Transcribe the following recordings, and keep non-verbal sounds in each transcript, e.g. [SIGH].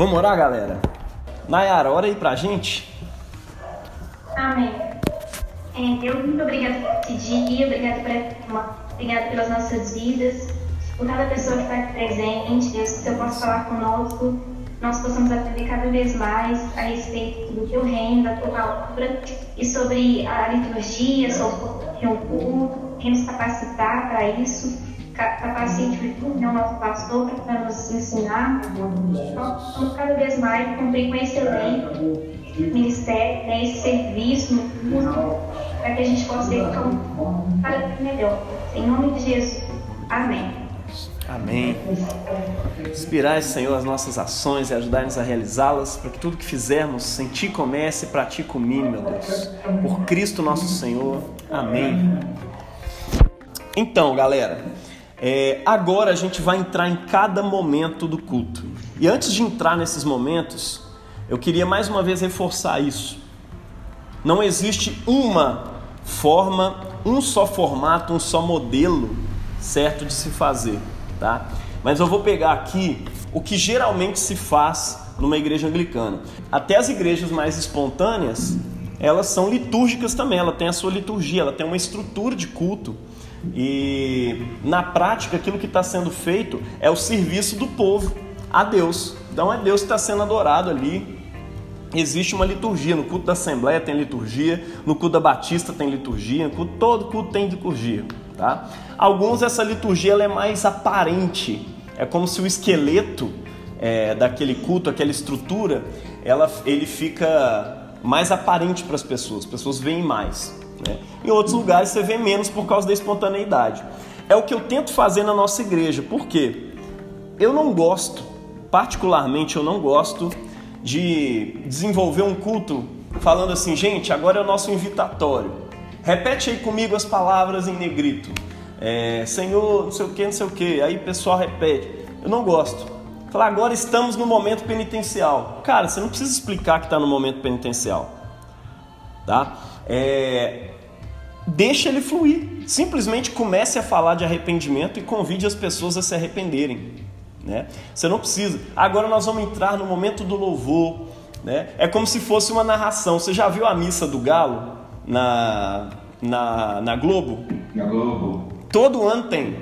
Vamos orar, galera? Nayara, ora aí pra gente. Amém. É, Deus, muito obrigado por esse dia, obrigado, por, obrigado pelas nossas vidas, por cada pessoa que está presente, Deus, que Senhor possa falar conosco, nós possamos aprender cada vez mais a respeito do teu reino, da tua palavra e sobre a liturgia, sobre o culto, que nos capacitar para isso, capacite o nosso pastor para nos ensinar, nós cada vez mais cumprir com excelente ministério, né, esse serviço para que a gente possa ser cada vez melhor. Em nome de Jesus. Amém. Amém. Inspirai, Senhor, as nossas ações e ajudar-nos a realizá-las, para que tudo que fizermos em Ti comece e pratique o mínimo, meu Deus. Por Cristo nosso Senhor. Amém. Então, galera, é, agora a gente vai entrar em cada momento do culto. E antes de entrar nesses momentos, eu queria mais uma vez reforçar isso. Não existe uma forma, um só formato, um só modelo certo de se fazer, tá? Mas eu vou pegar aqui o que geralmente se faz numa igreja anglicana. Até as igrejas mais espontâneas, elas são litúrgicas também, ela tem a sua liturgia, ela tem uma estrutura de culto. E na prática, aquilo que está sendo feito é o serviço do povo a Deus. Então é Deus que está sendo adorado ali, Existe uma liturgia, no culto da Assembleia tem liturgia, no culto da Batista tem liturgia, no culto, todo culto tem liturgia. Tá? Alguns essa liturgia é mais aparente, é como se o esqueleto é, daquele culto, aquela estrutura, ela, ele fica mais aparente para as pessoas, as pessoas veem mais. Né? Em outros lugares você vê menos por causa da espontaneidade. É o que eu tento fazer na nossa igreja, por quê? Eu não gosto, particularmente eu não gosto de desenvolver um culto falando assim, gente, agora é o nosso invitatório. Repete aí comigo as palavras em negrito. É, Senhor, não sei o que, não sei o que. Aí o pessoal repete. Eu não gosto. Falar, agora estamos no momento penitencial. Cara, você não precisa explicar que está no momento penitencial. Tá? É, deixa ele fluir. Simplesmente comece a falar de arrependimento e convide as pessoas a se arrependerem. Né? Você não precisa. Agora nós vamos entrar no momento do louvor. Né? É como se fosse uma narração. Você já viu a missa do Galo na, na, na Globo? Na Globo. Todo ano tem.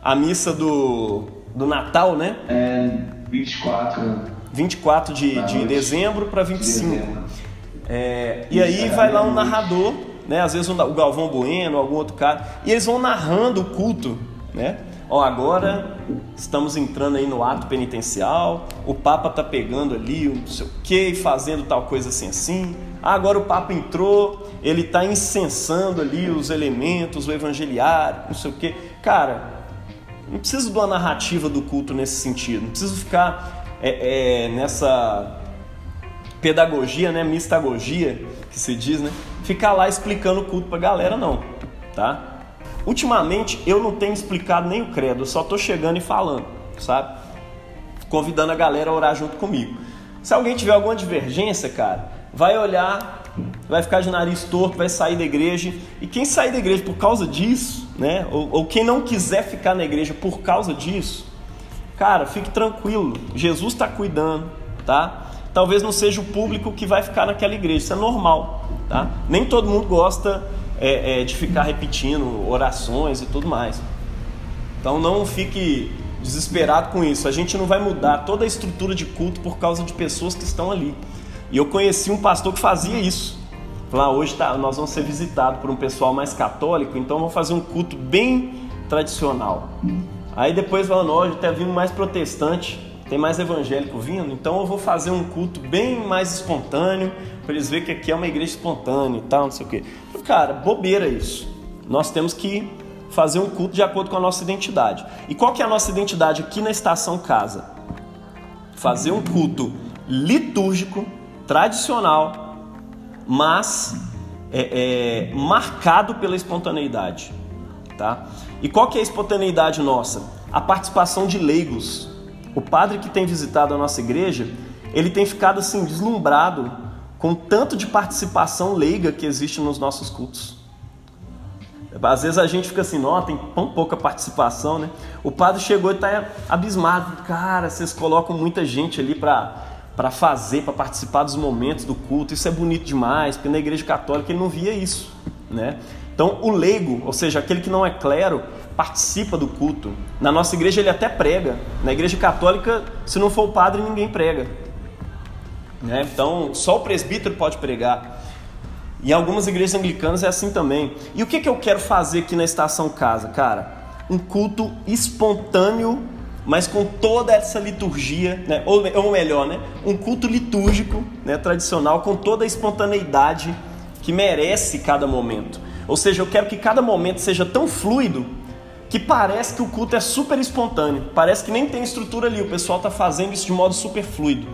A missa do, do Natal, né? É 24. 24 de, de dezembro para 25. De é, e aí vai lá um narrador, né? Às vezes o Galvão Bueno, algum outro cara, e eles vão narrando o culto, né? Ó, agora estamos entrando aí no ato penitencial, o Papa tá pegando ali não sei o que, fazendo tal coisa assim assim. Ah, agora o Papa entrou, ele tá incensando ali os elementos, o evangeliário, não sei o que. Cara, não precisa de uma narrativa do culto nesse sentido, não precisa ficar é, é, nessa pedagogia, né, mistagogia, que se diz, né? Ficar lá explicando o culto pra galera, não, tá? Ultimamente eu não tenho explicado nem o credo, eu só estou chegando e falando, sabe? Convidando a galera a orar junto comigo. Se alguém tiver alguma divergência, cara, vai olhar, vai ficar de nariz torto, vai sair da igreja. E quem sair da igreja por causa disso, né? Ou, ou quem não quiser ficar na igreja por causa disso, cara, fique tranquilo. Jesus está cuidando, tá? Talvez não seja o público que vai ficar naquela igreja, isso é normal, tá? Nem todo mundo gosta é, é, de ficar repetindo orações e tudo mais. Então não fique desesperado com isso. A gente não vai mudar toda a estrutura de culto por causa de pessoas que estão ali. E eu conheci um pastor que fazia isso. Lá ah, hoje tá, nós vamos ser visitados por um pessoal mais católico, então vamos fazer um culto bem tradicional. Aí depois falando, hoje até vindo mais protestante, tem mais evangélico vindo, então eu vou fazer um culto bem mais espontâneo, para eles verem que aqui é uma igreja espontânea e tal, não sei o quê. Cara, bobeira isso. Nós temos que fazer um culto de acordo com a nossa identidade. E qual que é a nossa identidade aqui na estação casa? Fazer um culto litúrgico, tradicional, mas é, é, marcado pela espontaneidade, tá? E qual que é a espontaneidade nossa? A participação de leigos, o padre que tem visitado a nossa igreja, ele tem ficado assim deslumbrado com tanto de participação leiga que existe nos nossos cultos. Às vezes a gente fica assim, não, tem tão pouca participação, né? O padre chegou e está abismado. Cara, vocês colocam muita gente ali para fazer, para participar dos momentos do culto. Isso é bonito demais, porque na igreja católica ele não via isso, né? Então, o leigo, ou seja, aquele que não é clero, participa do culto. Na nossa igreja ele até prega. Na igreja católica, se não for o padre, ninguém prega. Né? Então, só o presbítero pode pregar. Em algumas igrejas anglicanas é assim também. E o que, que eu quero fazer aqui na Estação Casa, cara? Um culto espontâneo, mas com toda essa liturgia, né? ou, ou melhor, né? um culto litúrgico né? tradicional, com toda a espontaneidade que merece cada momento. Ou seja, eu quero que cada momento seja tão fluido que parece que o culto é super espontâneo. Parece que nem tem estrutura ali, o pessoal está fazendo isso de modo super fluido.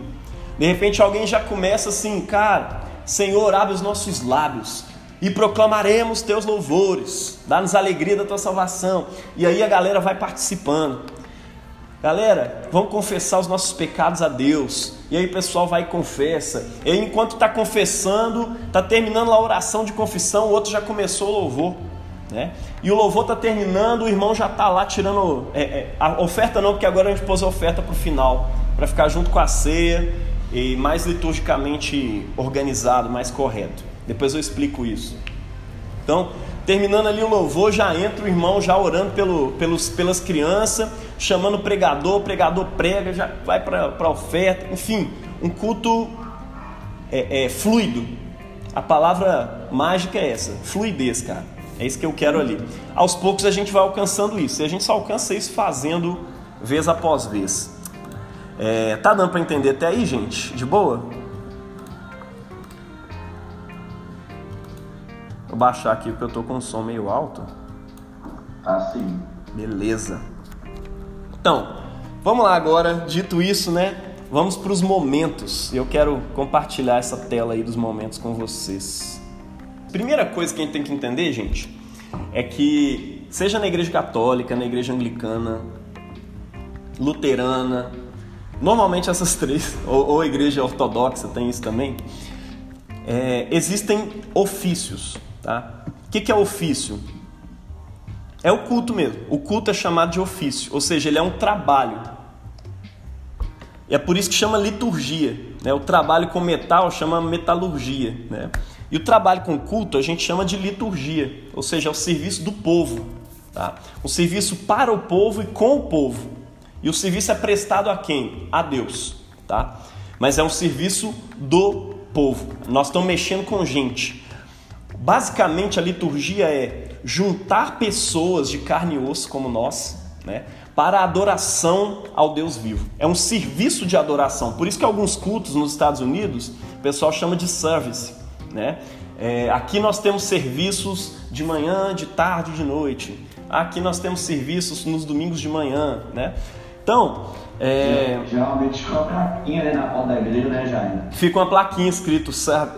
De repente alguém já começa assim, cara, Senhor, abre os nossos lábios e proclamaremos teus louvores, dá-nos alegria da tua salvação. E aí a galera vai participando. Galera, vamos confessar os nossos pecados a Deus. E aí o pessoal vai e confessa. E aí, enquanto está confessando, está terminando a oração de confissão, o outro já começou o louvor. Né? E o louvor está terminando, o irmão já está lá tirando é, é, a oferta não, porque agora a gente pôs a oferta para o final, para ficar junto com a ceia e mais liturgicamente organizado, mais correto. Depois eu explico isso. Então, Terminando ali o louvor, já entra o irmão já orando pelo, pelos, pelas crianças, chamando o pregador, o pregador prega, já vai para a oferta, enfim, um culto é, é, fluido. A palavra mágica é essa, fluidez, cara. É isso que eu quero ali. Aos poucos a gente vai alcançando isso, e a gente só alcança isso fazendo vez após vez. É, tá dando para entender até aí, gente? De boa? Vou baixar aqui porque eu tô com o som meio alto. Ah, sim. Beleza. Então, vamos lá agora. Dito isso, né? Vamos para os momentos. Eu quero compartilhar essa tela aí dos momentos com vocês. Primeira coisa que a gente tem que entender, gente, é que seja na igreja católica, na igreja anglicana, luterana, normalmente essas [LAUGHS] três, ou, ou igreja ortodoxa tem isso também, é, existem ofícios. Tá? O que, que é ofício? É o culto mesmo. O culto é chamado de ofício, ou seja, ele é um trabalho. E é por isso que chama liturgia. Né? O trabalho com metal chama metalurgia. Né? E o trabalho com culto a gente chama de liturgia, ou seja, é o serviço do povo. Tá? O serviço para o povo e com o povo. E o serviço é prestado a quem? A Deus. Tá? Mas é um serviço do povo. Nós estamos mexendo com gente. Basicamente, a liturgia é juntar pessoas de carne e osso como nós, né, para a adoração ao Deus vivo. É um serviço de adoração. Por isso que alguns cultos nos Estados Unidos o pessoal chama de service. Né? É, aqui nós temos serviços de manhã, de tarde, de noite. Aqui nós temos serviços nos domingos de manhã. Né? Então, é... Geralmente fica uma plaquinha né, na porta da igreja, né, Jair? Fica uma plaquinha escrito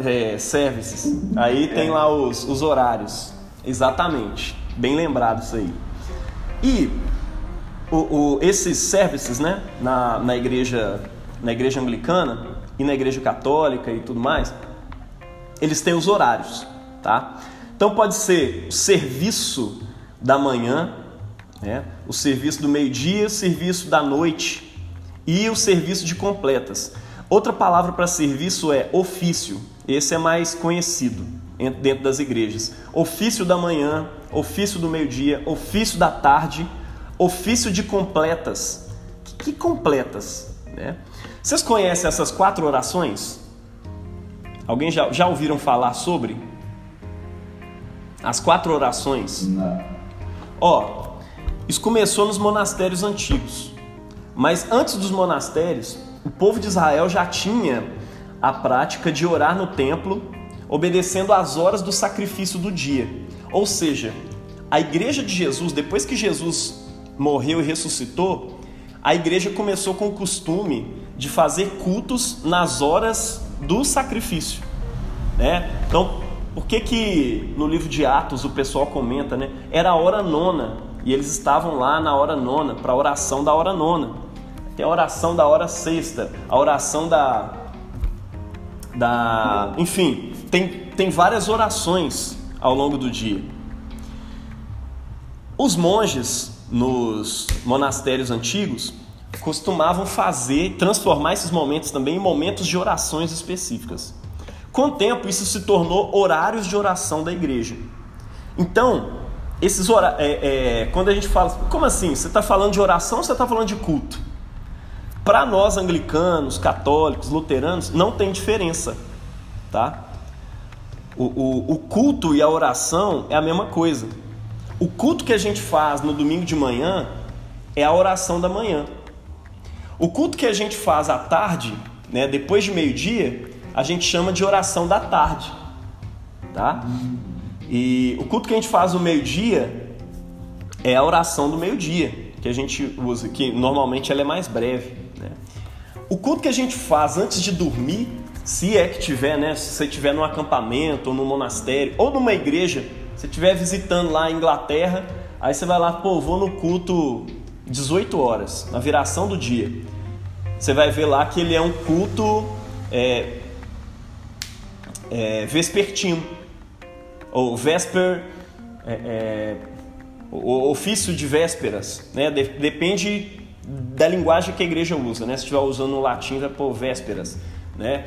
é, services. Aí tem lá os, os horários. Exatamente. Bem lembrado isso aí. E o, o, esses services, né, na, na igreja na igreja anglicana e na igreja católica e tudo mais, eles têm os horários, tá? Então pode ser o serviço da manhã, né? o serviço do meio-dia, o serviço da noite, e o serviço de completas. Outra palavra para serviço é ofício. Esse é mais conhecido dentro das igrejas. Ofício da manhã, ofício do meio-dia, ofício da tarde, ofício de completas. Que, completas? Né? Vocês conhecem essas quatro orações? Alguém já, já ouviram falar sobre? As quatro orações? Não. Ó, isso começou nos monastérios antigos. Mas antes dos monastérios, o povo de Israel já tinha a prática de orar no templo, obedecendo às horas do sacrifício do dia. Ou seja, a igreja de Jesus, depois que Jesus morreu e ressuscitou, a igreja começou com o costume de fazer cultos nas horas do sacrifício. Né? Então, por que, que no livro de Atos o pessoal comenta, né? Era a hora nona e eles estavam lá na hora nona, para a oração da hora nona. Tem a oração da hora sexta, a oração da. da enfim, tem, tem várias orações ao longo do dia. Os monges nos monastérios antigos costumavam fazer, transformar esses momentos também em momentos de orações específicas. Com o tempo, isso se tornou horários de oração da igreja. Então, esses hora, é, é, quando a gente fala, como assim? Você está falando de oração ou você está falando de culto? Para nós anglicanos, católicos, luteranos, não tem diferença, tá? O, o, o culto e a oração é a mesma coisa. O culto que a gente faz no domingo de manhã é a oração da manhã. O culto que a gente faz à tarde, né, depois de meio-dia, a gente chama de oração da tarde, tá? E o culto que a gente faz no meio-dia é a oração do meio-dia, que a gente usa, que normalmente ela é mais breve. Né? O culto que a gente faz antes de dormir, se é que tiver, né? Se você estiver num acampamento, ou num monastério, ou numa igreja, se estiver visitando lá a Inglaterra, aí você vai lá, pô, vou no culto 18 horas, na viração do dia. Você vai ver lá que ele é um culto é, é, vespertino, ou vesper, é, é o ofício de vésperas, né? depende da linguagem que a igreja usa, né? Se estiver usando o latim, vai pôr vésperas, né?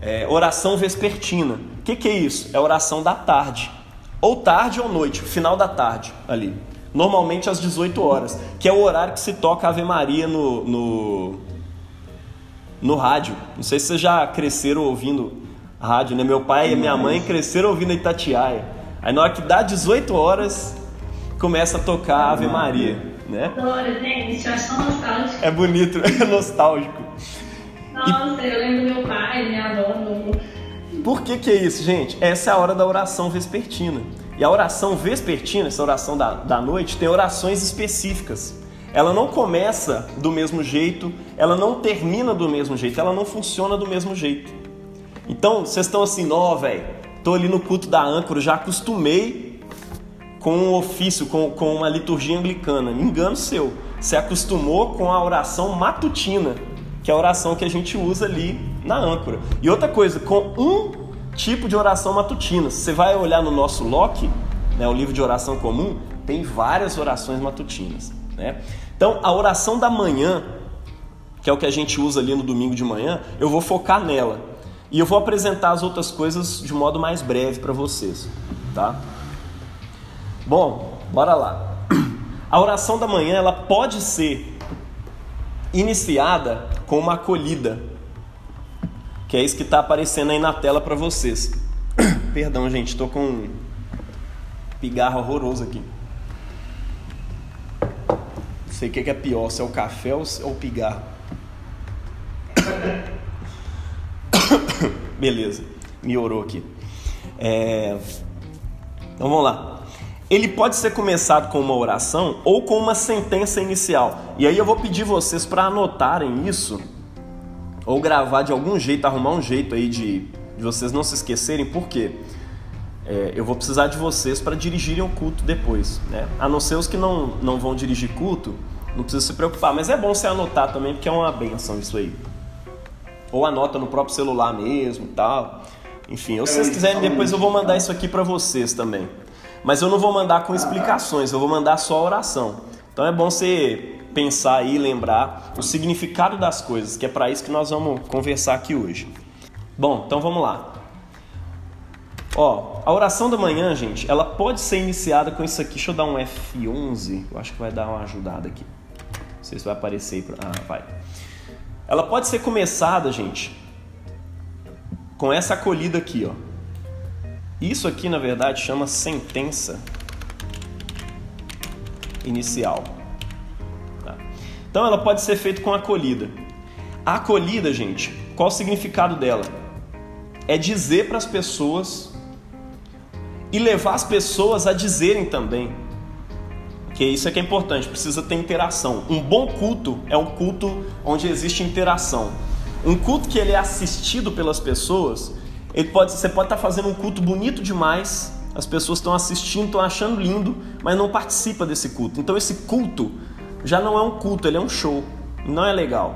É, oração vespertina. O que, que é isso? É oração da tarde, ou tarde ou noite, final da tarde ali. Normalmente às 18 horas, que é o horário que se toca Ave Maria no, no, no rádio. Não sei se vocês já cresceram ouvindo rádio, né? Meu pai e minha mãe cresceram ouvindo Itatiaia. Aí na hora que dá 18 horas, começa a tocar Ave Maria, né? Adoro, gente, eu acho nostálgico. É bonito, [LAUGHS] é nostálgico. Nossa, e... eu lembro meu pai, minha avó. Por que que é isso, gente? Essa é a hora da oração vespertina. E a oração vespertina, essa oração da, da noite, tem orações específicas. Ela não começa do mesmo jeito, ela não termina do mesmo jeito, ela não funciona do mesmo jeito. Então, vocês estão assim, ó, velho, tô ali no culto da âncora, já acostumei com um ofício, com, com uma liturgia anglicana. Engano seu. Você acostumou com a oração matutina, que é a oração que a gente usa ali na âncora. E outra coisa, com um tipo de oração matutina. Você vai olhar no nosso Loki, né, o livro de oração comum, tem várias orações matutinas. Né? Então, a oração da manhã, que é o que a gente usa ali no domingo de manhã, eu vou focar nela. E eu vou apresentar as outras coisas de modo mais breve para vocês, tá? Bom, bora lá. A oração da manhã ela pode ser iniciada com uma acolhida, que é isso que está aparecendo aí na tela para vocês. [COUGHS] Perdão, gente, estou com um pigarro horroroso aqui. Sei o que é pior, se é o café ou o pigarro. [COUGHS] Beleza, me orou aqui. É... Então vamos lá. Ele pode ser começado com uma oração ou com uma sentença inicial. E aí eu vou pedir vocês para anotarem isso ou gravar de algum jeito, arrumar um jeito aí de, de vocês não se esquecerem, porque é, eu vou precisar de vocês para dirigirem o culto depois, né? A não ser os que não, não vão dirigir culto, não precisa se preocupar, mas é bom você anotar também, porque é uma benção isso aí ou anota no próprio celular mesmo tal. Enfim, ou se vocês quiserem, depois eu vou mandar isso aqui para vocês também. Mas eu não vou mandar com explicações, eu vou mandar só a oração. Então é bom você pensar aí, lembrar o significado das coisas, que é para isso que nós vamos conversar aqui hoje. Bom, então vamos lá. Ó, a oração da manhã, gente, ela pode ser iniciada com isso aqui. Deixa eu dar um F11, eu acho que vai dar uma ajudada aqui. Não sei se vai aparecer aí. Pra... Ah, vai. Ela pode ser começada, gente, com essa acolhida aqui, ó. Isso aqui, na verdade, chama sentença inicial. Tá? Então, ela pode ser feita com acolhida. A acolhida, gente, qual o significado dela? É dizer para as pessoas e levar as pessoas a dizerem também que isso é que é importante, precisa ter interação. Um bom culto é um culto onde existe interação. Um culto que ele é assistido pelas pessoas, ele pode, você pode estar fazendo um culto bonito demais, as pessoas estão assistindo, estão achando lindo, mas não participa desse culto. Então esse culto já não é um culto, ele é um show. Não é legal.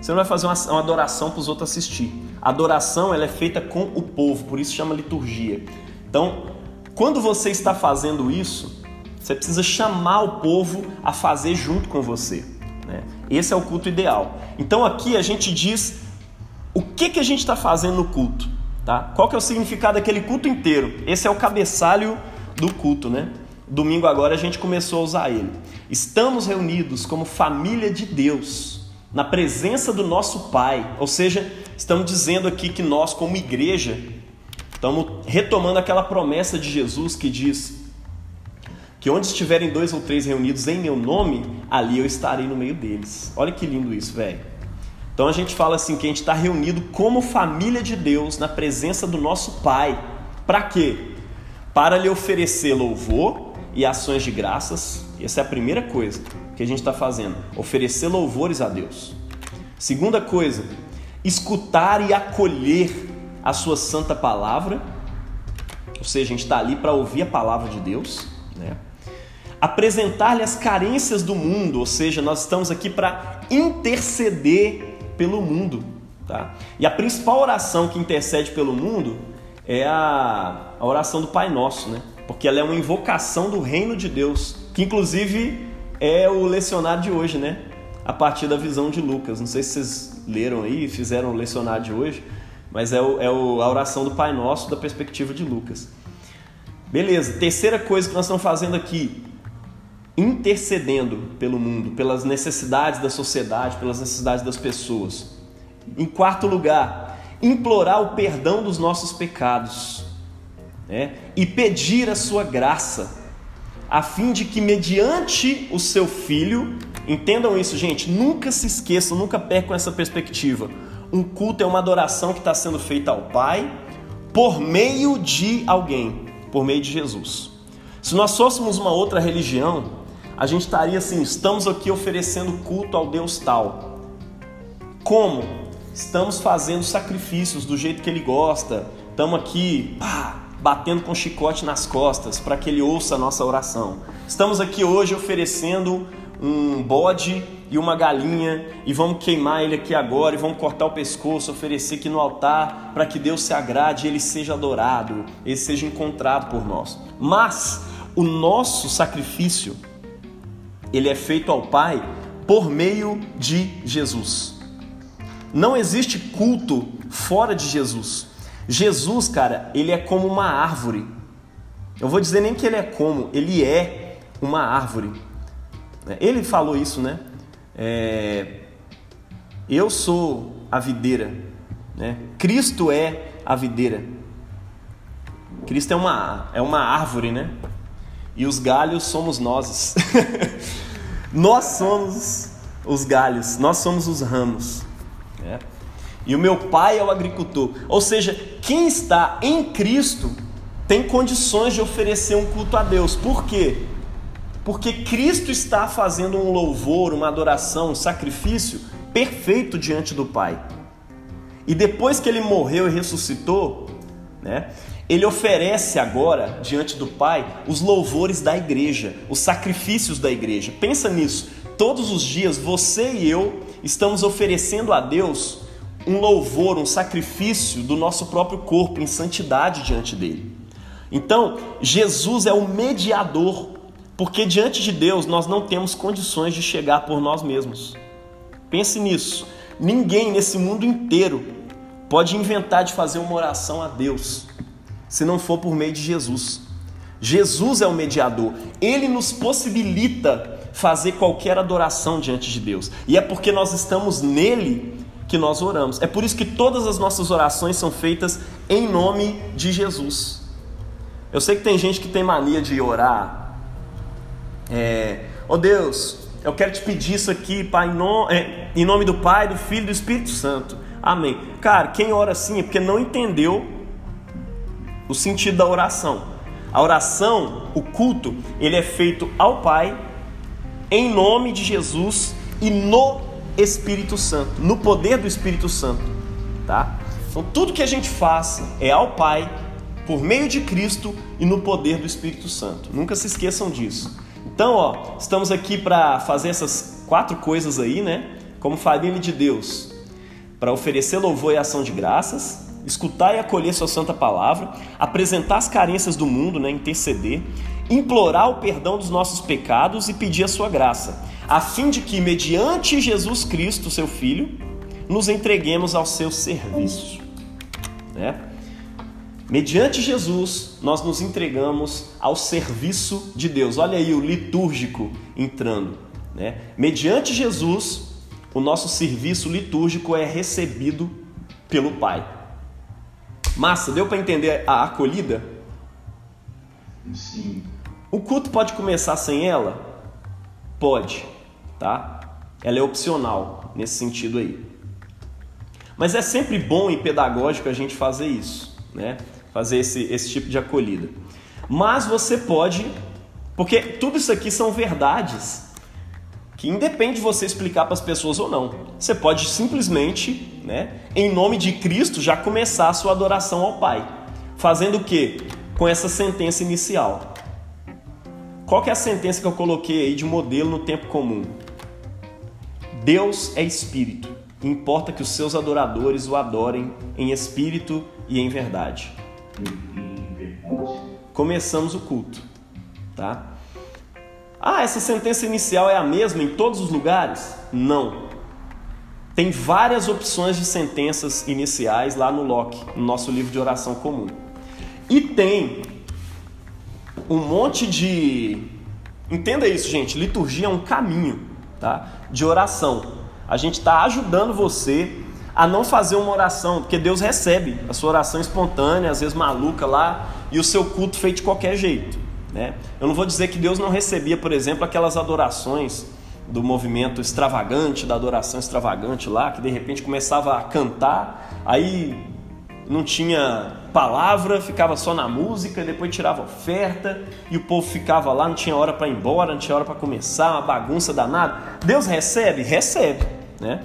Você não vai fazer uma, uma adoração para os outros assistir. A adoração ela é feita com o povo, por isso chama liturgia. Então, quando você está fazendo isso, Você precisa chamar o povo a fazer junto com você. Né? Esse é o culto ideal. Então aqui a gente diz o que, que a gente está fazendo no culto. Tá? Qual que é o significado daquele culto inteiro? Esse é o cabeçalho do culto, né? Domingo agora a gente começou a usar ele. Estamos reunidos como família de Deus, na presença do nosso Pai. Ou seja, estamos dizendo aqui que nós, como igreja, estamos retomando aquela promessa de Jesus que diz que onde estiverem dois ou três reunidos em meu nome, ali eu estarei no meio deles. Olha que lindo isso, velho. Então a gente fala assim que a gente está reunido como família de Deus na presença do nosso Pai. Para quê? Para lhe oferecer louvor e ações de graças. Essa é a primeira coisa que a gente está fazendo: oferecer louvores a Deus. Segunda coisa, escutar e acolher a Sua santa palavra. Ou seja, a gente está ali para ouvir a palavra de Deus. Né? apresentar-lhe as carências do mundo, ou seja, nós estamos aqui para interceder pelo mundo. Tá? E a principal oração que intercede pelo mundo é a, a oração do Pai Nosso, né? porque ela é uma invocação do reino de Deus, que inclusive é o lecionário de hoje, né? a partir da visão de Lucas. Não sei se vocês leram aí, fizeram o lecionário de hoje, mas é, o, é o, a oração do Pai Nosso da perspectiva de Lucas. Beleza, terceira coisa que nós estamos fazendo aqui, intercedendo pelo mundo, pelas necessidades da sociedade, pelas necessidades das pessoas. Em quarto lugar, implorar o perdão dos nossos pecados né? e pedir a sua graça, a fim de que, mediante o seu filho, entendam isso, gente, nunca se esqueçam, nunca percam essa perspectiva. Um culto é uma adoração que está sendo feita ao Pai por meio de alguém, por meio de Jesus. Se nós fôssemos uma outra religião, a gente estaria assim: estamos aqui oferecendo culto ao Deus tal. Como? Estamos fazendo sacrifícios do jeito que ele gosta, estamos aqui pá, batendo com chicote nas costas para que ele ouça a nossa oração. Estamos aqui hoje oferecendo um bode e uma galinha e vamos queimar ele aqui agora e vamos cortar o pescoço, oferecer aqui no altar para que Deus se agrade e ele seja adorado, ele seja encontrado por nós. Mas o nosso sacrifício ele é feito ao Pai por meio de Jesus. Não existe culto fora de Jesus. Jesus, cara, ele é como uma árvore. Eu vou dizer nem que ele é como, ele é uma árvore. Ele falou isso, né? É, eu sou a videira, né? Cristo é a videira. Cristo é uma, é uma árvore, né? E os galhos somos nós. [LAUGHS] Nós somos os galhos, nós somos os ramos. Né? E o meu pai é o agricultor. Ou seja, quem está em Cristo tem condições de oferecer um culto a Deus. Por quê? Porque Cristo está fazendo um louvor, uma adoração, um sacrifício perfeito diante do Pai. E depois que ele morreu e ressuscitou, né, ele oferece agora, diante do Pai, os louvores da igreja, os sacrifícios da igreja. Pensa nisso. Todos os dias, você e eu estamos oferecendo a Deus um louvor, um sacrifício do nosso próprio corpo em santidade diante dele. Então, Jesus é o mediador, porque diante de Deus nós não temos condições de chegar por nós mesmos. Pense nisso. Ninguém nesse mundo inteiro pode inventar de fazer uma oração a Deus se não for por meio de Jesus. Jesus é o mediador, ele nos possibilita fazer qualquer adoração diante de Deus, e é porque nós estamos nele que nós oramos. É por isso que todas as nossas orações são feitas em nome de Jesus. Eu sei que tem gente que tem mania de orar, é, oh Deus, eu quero te pedir isso aqui, Pai, é, em nome do Pai, do Filho e do Espírito Santo. Amém. Cara, quem ora assim é porque não entendeu o sentido da oração. A oração, o culto, ele é feito ao Pai em nome de Jesus e no Espírito Santo, no poder do Espírito Santo, tá? Então tudo que a gente faz é ao Pai por meio de Cristo e no poder do Espírito Santo. Nunca se esqueçam disso. Então, ó, estamos aqui para fazer essas quatro coisas aí, né? Como família de Deus, para oferecer louvor e ação de graças, escutar e acolher sua santa palavra, apresentar as carências do mundo, né, interceder, implorar o perdão dos nossos pecados e pedir a sua graça, a fim de que, mediante Jesus Cristo, seu Filho, nos entreguemos ao seu serviço. Né? Mediante Jesus, nós nos entregamos ao serviço de Deus. Olha aí o litúrgico entrando. Né? Mediante Jesus, o nosso serviço litúrgico é recebido pelo Pai. Massa, deu para entender a acolhida? Sim. O culto pode começar sem ela? Pode, tá? Ela é opcional nesse sentido aí. Mas é sempre bom e pedagógico a gente fazer isso, né? Fazer esse, esse tipo de acolhida. Mas você pode, porque tudo isso aqui são verdades que independe de você explicar para as pessoas ou não. Você pode simplesmente, né, em nome de Cristo, já começar a sua adoração ao Pai. Fazendo o quê? Com essa sentença inicial. Qual que é a sentença que eu coloquei aí de modelo no tempo comum? Deus é espírito. Importa que os seus adoradores o adorem em espírito e em verdade. Começamos o culto, tá? Ah, essa sentença inicial é a mesma em todos os lugares? Não. Tem várias opções de sentenças iniciais lá no Locke, no nosso livro de oração comum. E tem um monte de. Entenda isso, gente. Liturgia é um caminho tá? de oração. A gente está ajudando você a não fazer uma oração, porque Deus recebe a sua oração espontânea, às vezes maluca lá, e o seu culto feito de qualquer jeito. Né? Eu não vou dizer que Deus não recebia, por exemplo, aquelas adorações do movimento extravagante, da adoração extravagante lá, que de repente começava a cantar, aí não tinha palavra, ficava só na música, depois tirava oferta e o povo ficava lá, não tinha hora para ir embora, não tinha hora para começar, uma bagunça danada. Deus recebe? Recebe, né?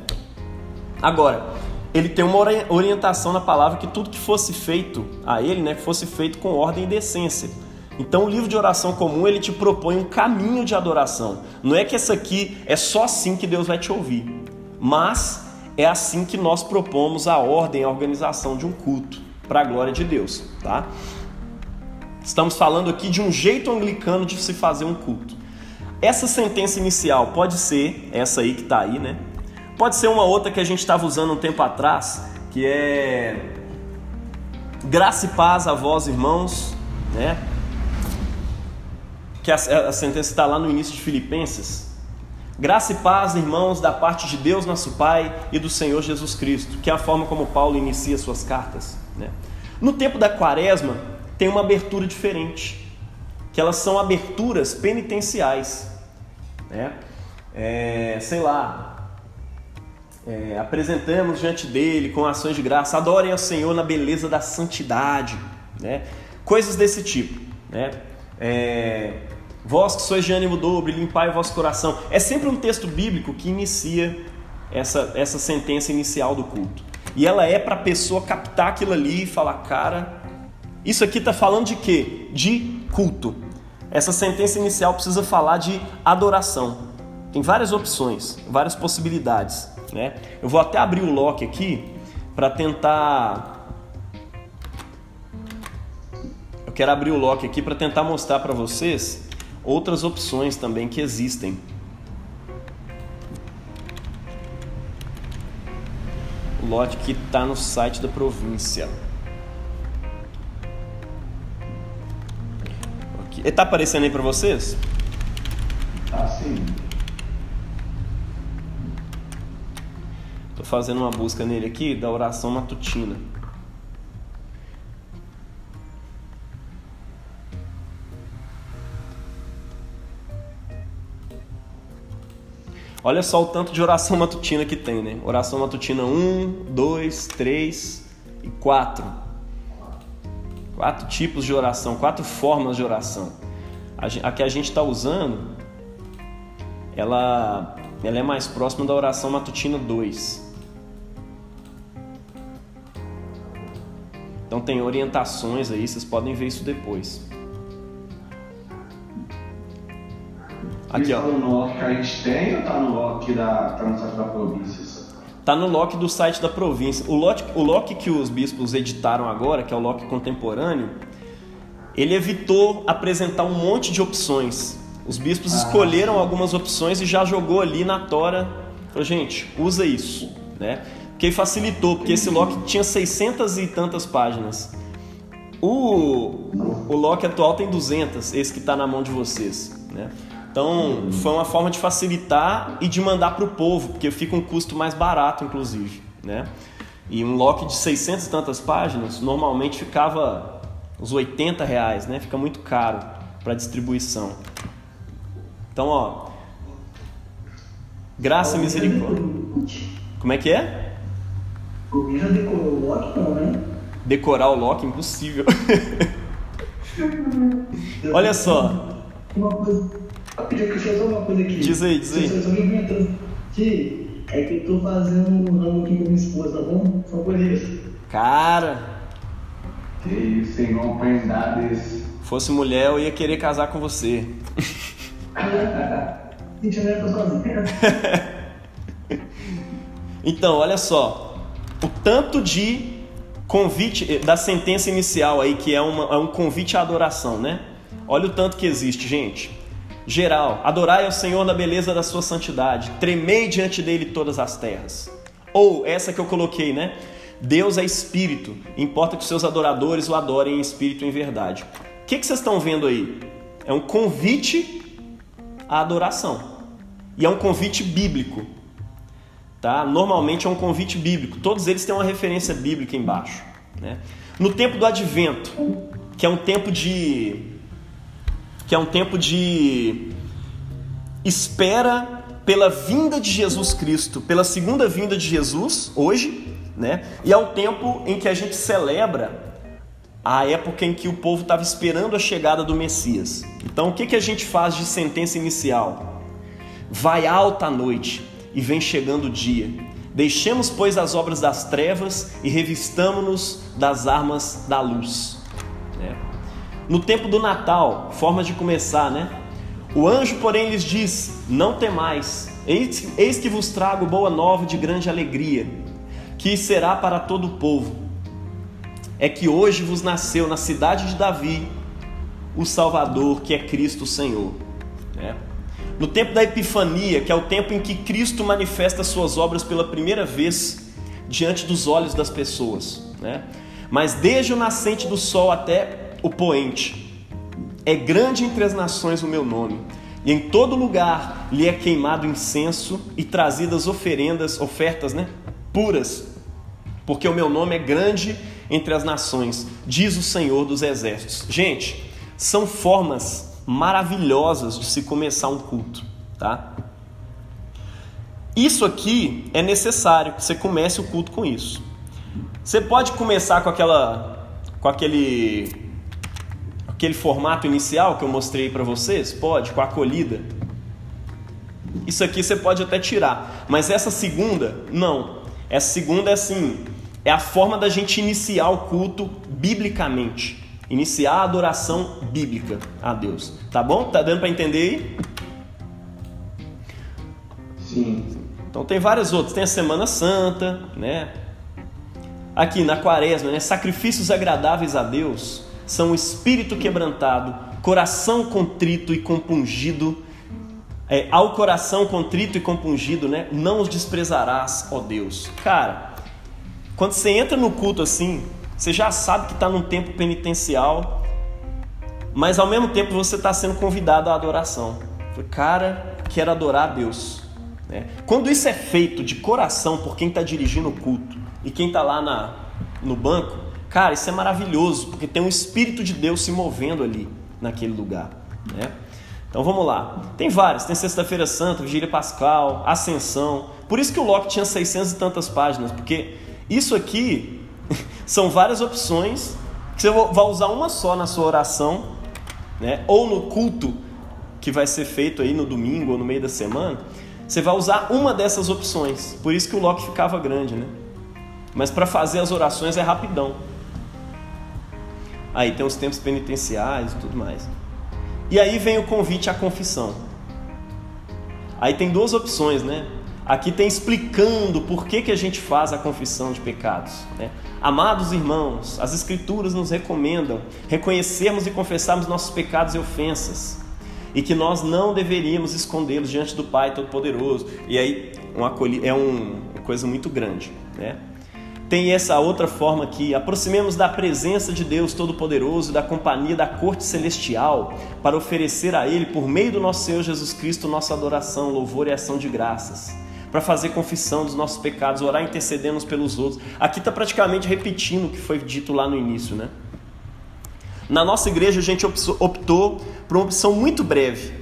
Agora, ele tem uma orientação na palavra que tudo que fosse feito a ele, né, fosse feito com ordem e decência. Então, o livro de oração comum ele te propõe um caminho de adoração. Não é que essa aqui é só assim que Deus vai te ouvir, mas é assim que nós propomos a ordem, a organização de um culto para a glória de Deus, tá? Estamos falando aqui de um jeito anglicano de se fazer um culto. Essa sentença inicial pode ser essa aí que está aí, né? Pode ser uma outra que a gente estava usando um tempo atrás, que é graça e paz a vós, irmãos, né? Que a, a sentença está lá no início de Filipenses, Graça e paz, irmãos, da parte de Deus, nosso Pai, e do Senhor Jesus Cristo, que é a forma como Paulo inicia suas cartas. Né? No tempo da quaresma, tem uma abertura diferente, que elas são aberturas penitenciais. Né? É, sei lá, é, apresentamos diante dele com ações de graça, adorem ao Senhor na beleza da santidade, né? coisas desse tipo. Né? É, Vós que sois de ânimo dobre, limpai o vosso coração. É sempre um texto bíblico que inicia essa, essa sentença inicial do culto. E ela é para a pessoa captar aquilo ali e falar, cara, isso aqui está falando de quê? De culto. Essa sentença inicial precisa falar de adoração. Tem várias opções, várias possibilidades. Né? Eu vou até abrir o lock aqui para tentar. Eu quero abrir o lock aqui para tentar mostrar para vocês outras opções também que existem. O lote que está no site da província. Está aparecendo aí para vocês? Tá sim. Fazendo uma busca nele aqui da oração matutina. Olha só o tanto de oração matutina que tem, né? Oração matutina 1, 2, 3 e 4. Quatro tipos de oração, quatro formas de oração. A que a gente está usando, ela, ela é mais próxima da oração matutina 2. Então tem orientações aí, vocês podem ver isso depois. Aqui, ó. Tá no lock que a gente tem ou tá no lock da, tá no site da província? Tá no lock do site da província. O lock, o lock que os bispos editaram agora, que é o lock contemporâneo, ele evitou apresentar um monte de opções. Os bispos ah. escolheram algumas opções e já jogou ali na tora. Falou, gente, usa isso, né? Porque facilitou, porque esse Loki tinha 600 e tantas páginas. O, o Loki atual tem 200, esse que está na mão de vocês, né? Então, foi uma forma de facilitar e de mandar para o povo, porque fica um custo mais barato, inclusive, né? E um Loki de 600 e tantas páginas, normalmente ficava uns 80 reais, né? Fica muito caro para distribuição. Então, ó, graça e misericórdia. Como é que é? Alguém já decorou o Loki, não, né? Decorar o Loki, impossível. [LAUGHS] Olha só. Uma coisa eu queria só uma coisa aqui. Diz aí, diz aí. Se eu inventando aqui, é que eu tô fazendo um ramo aqui com minha esposa, tá bom? Só por isso. Cara. Que isso, sem desse. Fosse mulher, eu ia querer casar com você. [LAUGHS] Gente, eu tô sozinha. [LAUGHS] então, olha só. O tanto de convite, eh, da sentença inicial aí, que é, uma, é um convite à adoração, né? Olha o tanto que existe, gente geral. Adorai ao Senhor na beleza da sua santidade. Tremei diante dele todas as terras. Ou essa que eu coloquei, né? Deus é espírito. Importa que os seus adoradores o adorem em espírito e em verdade. O que, que vocês estão vendo aí? É um convite à adoração. E é um convite bíblico. Tá? Normalmente é um convite bíblico. Todos eles têm uma referência bíblica embaixo. Né? No tempo do advento, que é um tempo de que é um tempo de espera pela vinda de Jesus Cristo, pela segunda vinda de Jesus, hoje, né? E é o tempo em que a gente celebra a época em que o povo estava esperando a chegada do Messias. Então, o que, que a gente faz de sentença inicial? Vai alta noite e vem chegando o dia. Deixemos, pois, as obras das trevas e revistamo-nos das armas da luz. No tempo do Natal, forma de começar, né? O anjo, porém, lhes diz: Não temais, eis, eis que vos trago boa nova de grande alegria, que será para todo o povo. É que hoje vos nasceu na cidade de Davi o Salvador, que é Cristo Senhor. É. No tempo da Epifania, que é o tempo em que Cristo manifesta suas obras pela primeira vez diante dos olhos das pessoas. Né? Mas desde o nascente do sol até o poente. É grande entre as nações o meu nome, e em todo lugar lhe é queimado incenso e trazidas oferendas, ofertas, né, puras, porque o meu nome é grande entre as nações, diz o Senhor dos exércitos. Gente, são formas maravilhosas de se começar um culto, tá? Isso aqui é necessário que você comece o culto com isso. Você pode começar com aquela com aquele aquele formato inicial que eu mostrei para vocês? Pode, com a acolhida. Isso aqui você pode até tirar, mas essa segunda, não. Essa segunda é assim, é a forma da gente iniciar o culto biblicamente. Iniciar a adoração bíblica a Deus. Tá bom? Tá dando para entender aí? Sim. Então tem várias outras. Tem a Semana Santa, né? Aqui na Quaresma, né? Sacrifícios agradáveis a Deus são o espírito quebrantado, coração contrito e compungido. É, ao coração contrito e compungido, né? Não os desprezarás, ó Deus. Cara, quando você entra no culto assim, você já sabe que está num tempo penitencial, mas ao mesmo tempo você está sendo convidado à adoração. Cara, quero adorar a Deus. Né? Quando isso é feito de coração por quem está dirigindo o culto e quem está lá na, no banco, Cara, isso é maravilhoso, porque tem um Espírito de Deus se movendo ali, naquele lugar. Né? Então vamos lá. Tem vários, tem Sexta-feira Santa, Vigília Pascal, Ascensão. Por isso que o Locke tinha 600 e tantas páginas, porque isso aqui [LAUGHS] são várias opções que você vai usar uma só na sua oração, né? ou no culto que vai ser feito aí no domingo ou no meio da semana. Você vai usar uma dessas opções. Por isso que o Locke ficava grande, né? Mas para fazer as orações é rapidão. Aí tem os tempos penitenciais e tudo mais. E aí vem o convite à confissão. Aí tem duas opções, né? Aqui tem explicando por que, que a gente faz a confissão de pecados. Né? Amados irmãos, as Escrituras nos recomendam reconhecermos e confessarmos nossos pecados e ofensas, e que nós não deveríamos escondê-los diante do Pai Todo-Poderoso. E aí é um, uma coisa muito grande. Né? Tem essa outra forma aqui: aproximemos da presença de Deus Todo-Poderoso da companhia da corte celestial para oferecer a Ele, por meio do nosso Senhor Jesus Cristo, nossa adoração, louvor e ação de graças para fazer confissão dos nossos pecados, orar intercedendo pelos outros. Aqui está praticamente repetindo o que foi dito lá no início, né? Na nossa igreja a gente optou por uma opção muito breve,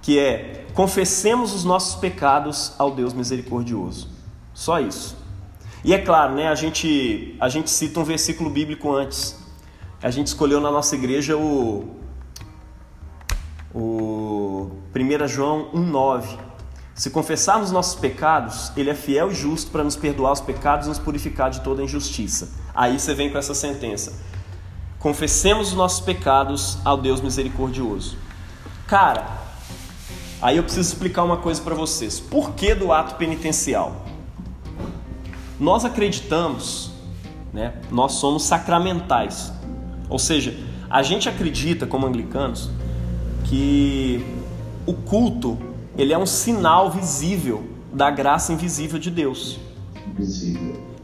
que é confessemos os nossos pecados ao Deus misericordioso. Só isso. E é claro, né, a gente a gente cita um versículo bíblico antes. A gente escolheu na nossa igreja o o 1 João 1:9 se confessarmos nossos pecados, Ele é fiel e justo para nos perdoar os pecados e nos purificar de toda injustiça. Aí você vem com essa sentença. Confessemos os nossos pecados ao Deus misericordioso. Cara, aí eu preciso explicar uma coisa para vocês. Por que do ato penitencial? Nós acreditamos, né? Nós somos sacramentais. Ou seja, a gente acredita como anglicanos que o culto ele é um sinal visível da graça invisível de Deus.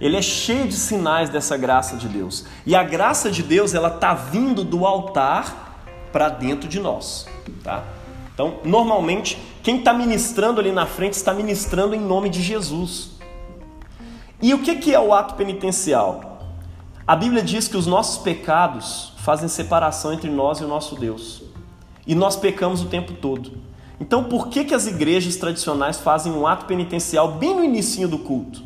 Ele é cheio de sinais dessa graça de Deus. E a graça de Deus, ela tá vindo do altar para dentro de nós, tá? Então, normalmente, quem está ministrando ali na frente está ministrando em nome de Jesus. E o que é o ato penitencial? A Bíblia diz que os nossos pecados fazem separação entre nós e o nosso Deus. E nós pecamos o tempo todo. Então, por que, que as igrejas tradicionais fazem um ato penitencial bem no início do culto?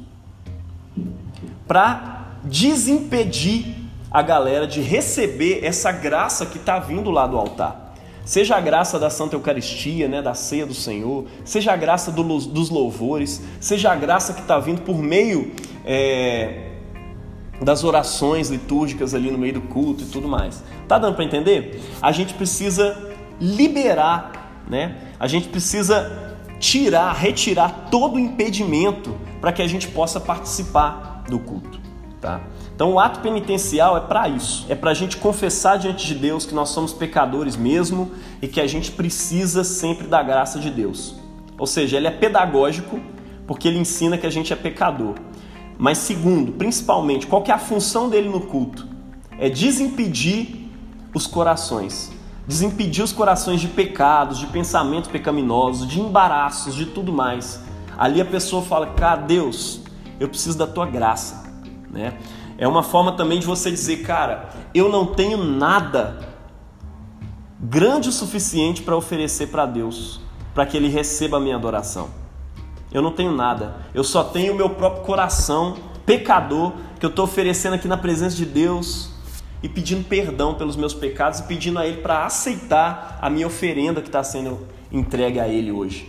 Para desimpedir a galera de receber essa graça que está vindo lá do altar. Seja a graça da Santa Eucaristia, né, da ceia do Senhor, seja a graça do, dos louvores, seja a graça que está vindo por meio é, das orações litúrgicas ali no meio do culto e tudo mais. Tá dando para entender? A gente precisa liberar, né? A gente precisa tirar, retirar todo o impedimento para que a gente possa participar do culto, tá? Então o ato penitencial é para isso, é para a gente confessar diante de Deus que nós somos pecadores mesmo e que a gente precisa sempre da graça de Deus. Ou seja, ele é pedagógico porque ele ensina que a gente é pecador. Mas segundo, principalmente, qual que é a função dele no culto? É desimpedir os corações desimpedir os corações de pecados, de pensamentos pecaminosos, de embaraços, de tudo mais. Ali a pessoa fala: Cara, Deus, eu preciso da tua graça. Né? É uma forma também de você dizer: Cara, eu não tenho nada grande o suficiente para oferecer para Deus, para que Ele receba a minha adoração. Eu não tenho nada, eu só tenho o meu próprio coração pecador que eu estou oferecendo aqui na presença de Deus e pedindo perdão pelos meus pecados e pedindo a Ele para aceitar a minha oferenda que está sendo entregue a Ele hoje,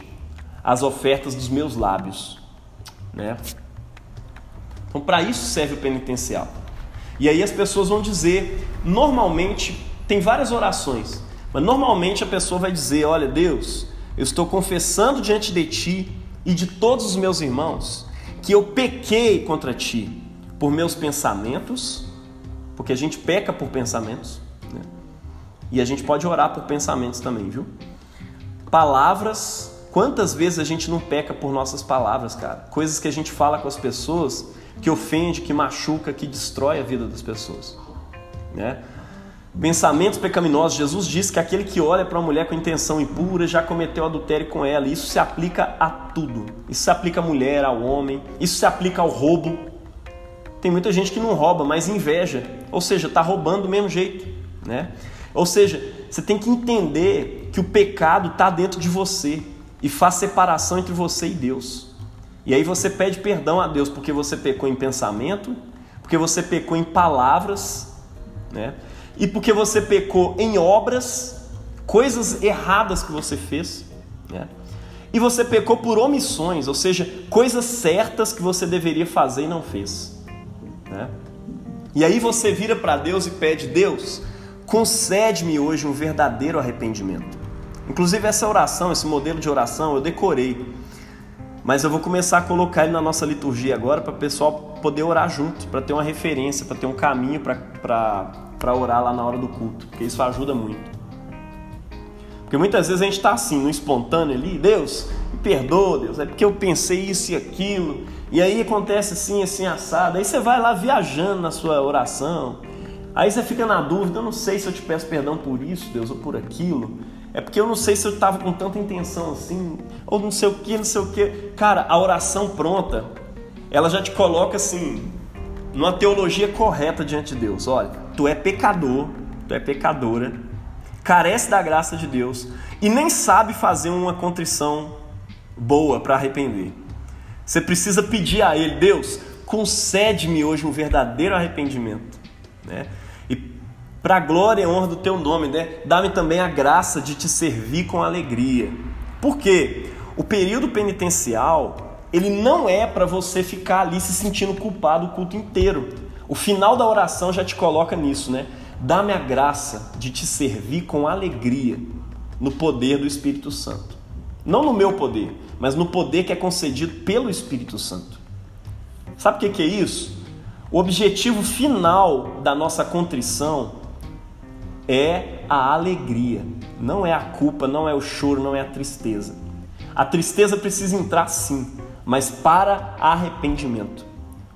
as ofertas dos meus lábios, né? Então, para isso serve o penitencial. E aí as pessoas vão dizer, normalmente, tem várias orações, mas normalmente a pessoa vai dizer: Olha, Deus, eu estou confessando diante de Ti e de todos os meus irmãos que eu pequei contra Ti por meus pensamentos, porque a gente peca por pensamentos. Né? E a gente pode orar por pensamentos também, viu? Palavras, quantas vezes a gente não peca por nossas palavras, cara? Coisas que a gente fala com as pessoas que ofende, que machuca, que destrói a vida das pessoas. Né? Pensamentos pecaminosos. Jesus diz que aquele que olha para uma mulher com intenção impura já cometeu adultério com ela. Isso se aplica a tudo. Isso se aplica à mulher, ao homem. Isso se aplica ao roubo. Tem muita gente que não rouba, mas inveja, ou seja, está roubando do mesmo jeito, né? Ou seja, você tem que entender que o pecado está dentro de você e faz separação entre você e Deus. E aí você pede perdão a Deus porque você pecou em pensamento, porque você pecou em palavras, né? E porque você pecou em obras, coisas erradas que você fez, né? E você pecou por omissões, ou seja, coisas certas que você deveria fazer e não fez. E aí você vira para Deus e pede: Deus, concede-me hoje um verdadeiro arrependimento. Inclusive, essa oração, esse modelo de oração, eu decorei. Mas eu vou começar a colocar ele na nossa liturgia agora para o pessoal poder orar junto, para ter uma referência, para ter um caminho para orar lá na hora do culto, porque isso ajuda muito. Porque muitas vezes a gente está assim, no espontâneo ali, Deus, me perdoa, Deus, é porque eu pensei isso e aquilo, e aí acontece assim, assim, assado, aí você vai lá viajando na sua oração, aí você fica na dúvida, eu não sei se eu te peço perdão por isso, Deus, ou por aquilo, é porque eu não sei se eu estava com tanta intenção assim, ou não sei o que, não sei o que. Cara, a oração pronta, ela já te coloca assim, numa teologia correta diante de Deus. Olha, tu é pecador, tu é pecadora, carece da graça de Deus e nem sabe fazer uma contrição boa para arrepender. Você precisa pedir a Ele, Deus, concede-me hoje um verdadeiro arrependimento. Né? Para a glória e honra do teu nome, né? Dá-me também a graça de te servir com alegria. Por quê? O período penitencial, ele não é para você ficar ali se sentindo culpado o culto inteiro. O final da oração já te coloca nisso, né? Dá-me a graça de te servir com alegria no poder do Espírito Santo. Não no meu poder, mas no poder que é concedido pelo Espírito Santo. Sabe o que é isso? O objetivo final da nossa contrição é a alegria, não é a culpa, não é o choro, não é a tristeza. A tristeza precisa entrar sim, mas para arrependimento.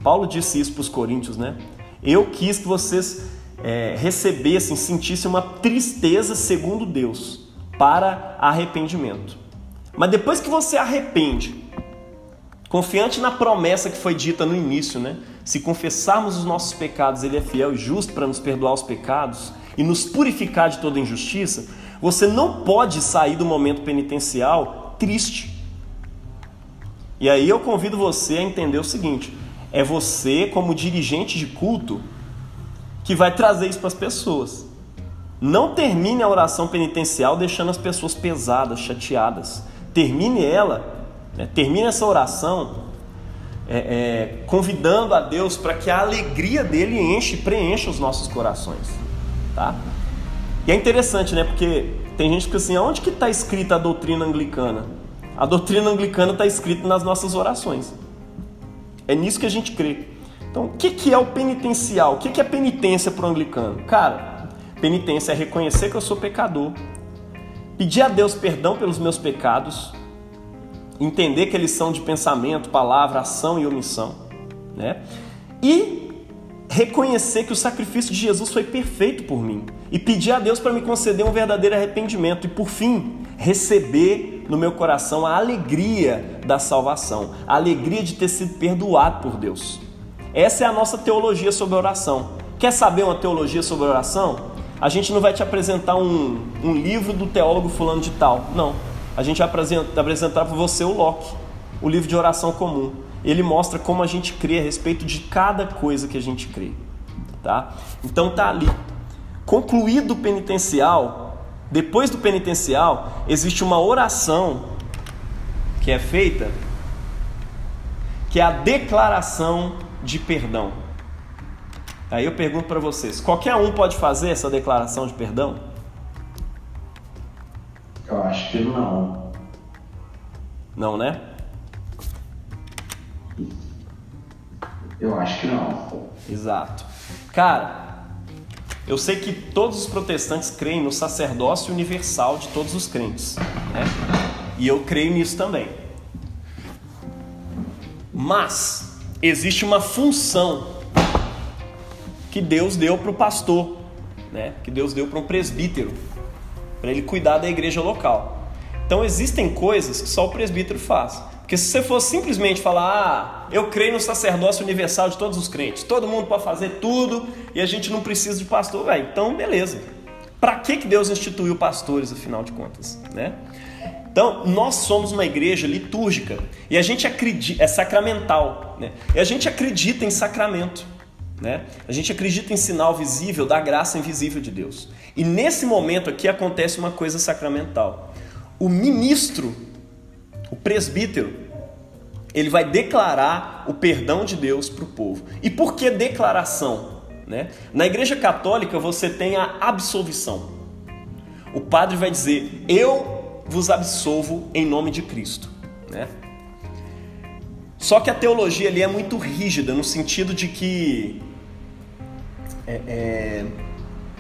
Paulo disse isso para os coríntios, né? Eu quis que vocês é, recebessem, sentissem uma tristeza segundo Deus, para arrependimento. Mas depois que você arrepende, confiante na promessa que foi dita no início, né? Se confessarmos os nossos pecados, Ele é fiel e justo para nos perdoar os pecados e nos purificar de toda injustiça, você não pode sair do momento penitencial triste. E aí eu convido você a entender o seguinte: é você, como dirigente de culto, que vai trazer isso para as pessoas. Não termine a oração penitencial deixando as pessoas pesadas, chateadas. Termine ela, né, termine essa oração é, é, convidando a Deus para que a alegria dele enche, preencha os nossos corações tá? E é interessante, né? Porque tem gente que assim, aonde que está escrita a doutrina anglicana? A doutrina anglicana está escrita nas nossas orações. É nisso que a gente crê. Então, o que, que é o penitencial? O que, que é penitência para o anglicano? Cara, penitência é reconhecer que eu sou pecador, pedir a Deus perdão pelos meus pecados, entender que eles são de pensamento, palavra, ação e omissão, né? E reconhecer que o sacrifício de Jesus foi perfeito por mim e pedir a Deus para me conceder um verdadeiro arrependimento e, por fim, receber no meu coração a alegria da salvação, a alegria de ter sido perdoado por Deus. Essa é a nossa teologia sobre oração. Quer saber uma teologia sobre oração? A gente não vai te apresentar um, um livro do teólogo fulano de tal. Não. A gente vai apresentar para você o Locke, o livro de oração comum ele mostra como a gente crê a respeito de cada coisa que a gente crê, tá? Então tá ali. Concluído o penitencial, depois do penitencial, existe uma oração que é feita, que é a declaração de perdão. Aí eu pergunto para vocês: qualquer um pode fazer essa declaração de perdão? Eu acho que não. Não, né? Eu acho que não. Exato. Cara, eu sei que todos os protestantes creem no sacerdócio universal de todos os crentes, né? E eu creio nisso também. Mas existe uma função que Deus deu para o pastor, né? Que Deus deu para um presbítero, para ele cuidar da igreja local. Então existem coisas que só o presbítero faz. Porque se você for simplesmente falar, ah, eu creio no sacerdócio universal de todos os crentes, todo mundo pode fazer tudo e a gente não precisa de pastor, velho, então beleza. Para que, que Deus instituiu pastores, afinal de contas, né? Então, nós somos uma igreja litúrgica e a gente acredita, é sacramental, né? E a gente acredita em sacramento, né? A gente acredita em sinal visível da graça invisível de Deus. E nesse momento aqui acontece uma coisa sacramental. O ministro, o presbítero, ele vai declarar o perdão de Deus para o povo. E por que declaração? Né? Na Igreja Católica você tem a absolvição. O padre vai dizer: Eu vos absolvo em nome de Cristo. Né? Só que a teologia ali é muito rígida, no sentido de que é, é,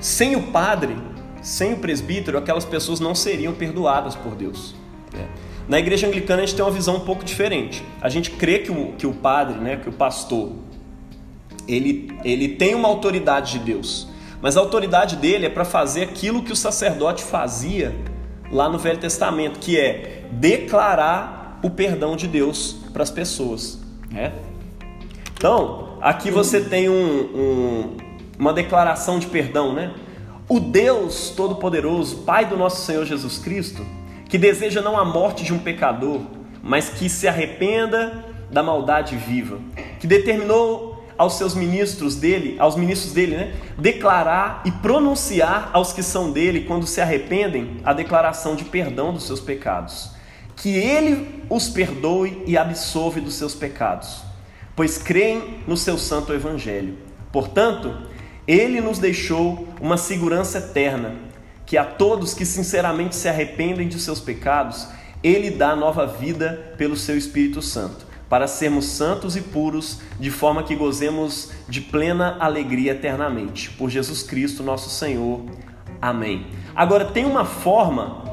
sem o padre, sem o presbítero, aquelas pessoas não seriam perdoadas por Deus. Né? Na igreja anglicana a gente tem uma visão um pouco diferente. A gente crê que o, que o padre, né, que o pastor, ele, ele tem uma autoridade de Deus, mas a autoridade dele é para fazer aquilo que o sacerdote fazia lá no Velho Testamento, que é declarar o perdão de Deus para as pessoas. Né? Então, aqui você tem um, um, uma declaração de perdão, né? O Deus Todo-Poderoso, Pai do nosso Senhor Jesus Cristo, que deseja não a morte de um pecador, mas que se arrependa da maldade viva, que determinou aos seus ministros dele, aos ministros dele, né, declarar e pronunciar aos que são dele, quando se arrependem, a declaração de perdão dos seus pecados. Que ele os perdoe e absolve dos seus pecados, pois creem no seu santo evangelho. Portanto, ele nos deixou uma segurança eterna, que a todos que sinceramente se arrependem de seus pecados, ele dá nova vida pelo seu Espírito Santo para sermos santos e puros, de forma que gozemos de plena alegria eternamente. Por Jesus Cristo, nosso Senhor. Amém. Agora, tem uma forma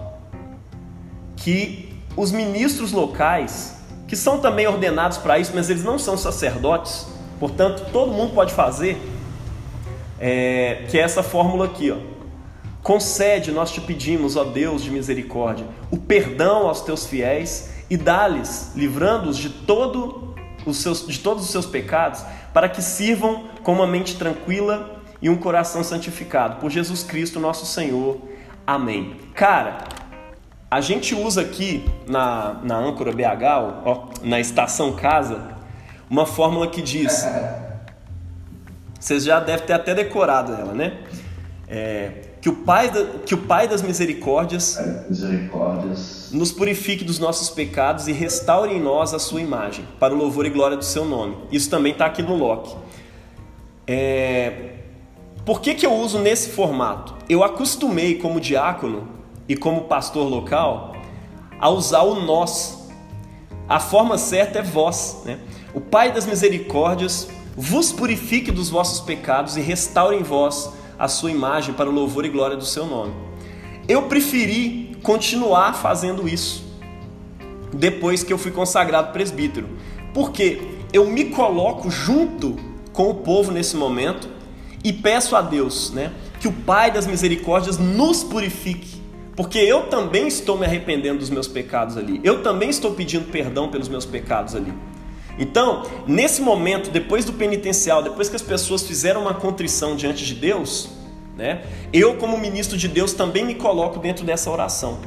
que os ministros locais, que são também ordenados para isso, mas eles não são sacerdotes, portanto, todo mundo pode fazer, é, que é essa fórmula aqui, ó. Concede, nós te pedimos, ó Deus de misericórdia, o perdão aos teus fiéis e dá-lhes, livrando-os de, todo os seus, de todos os seus pecados, para que sirvam com uma mente tranquila e um coração santificado. Por Jesus Cristo, nosso Senhor. Amém. Cara, a gente usa aqui na, na âncora BH, ó, na estação casa, uma fórmula que diz. Vocês já devem ter até decorado ela, né? É, que o Pai, da, que o Pai das misericórdias, misericórdias nos purifique dos nossos pecados e restaure em nós a sua imagem, para o louvor e glória do seu nome. Isso também está aqui no Loki. É... Por que, que eu uso nesse formato? Eu acostumei como diácono e como pastor local a usar o nós. A forma certa é vós. Né? O Pai das misericórdias vos purifique dos vossos pecados e restaure em vós a sua imagem para o louvor e glória do seu nome. Eu preferi continuar fazendo isso depois que eu fui consagrado presbítero, porque eu me coloco junto com o povo nesse momento e peço a Deus, né, que o Pai das misericórdias nos purifique, porque eu também estou me arrependendo dos meus pecados ali. Eu também estou pedindo perdão pelos meus pecados ali. Então, nesse momento, depois do penitencial, depois que as pessoas fizeram uma contrição diante de Deus, né, eu, como ministro de Deus, também me coloco dentro dessa oração.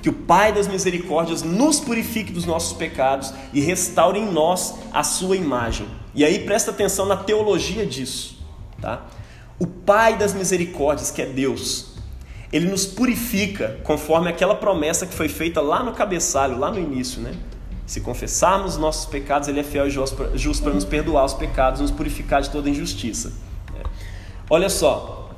Que o Pai das misericórdias nos purifique dos nossos pecados e restaure em nós a sua imagem. E aí presta atenção na teologia disso. Tá? O Pai das misericórdias, que é Deus, ele nos purifica conforme aquela promessa que foi feita lá no cabeçalho, lá no início, né? Se confessarmos nossos pecados, Ele é fiel e justo para nos perdoar os pecados nos purificar de toda injustiça. É. Olha só,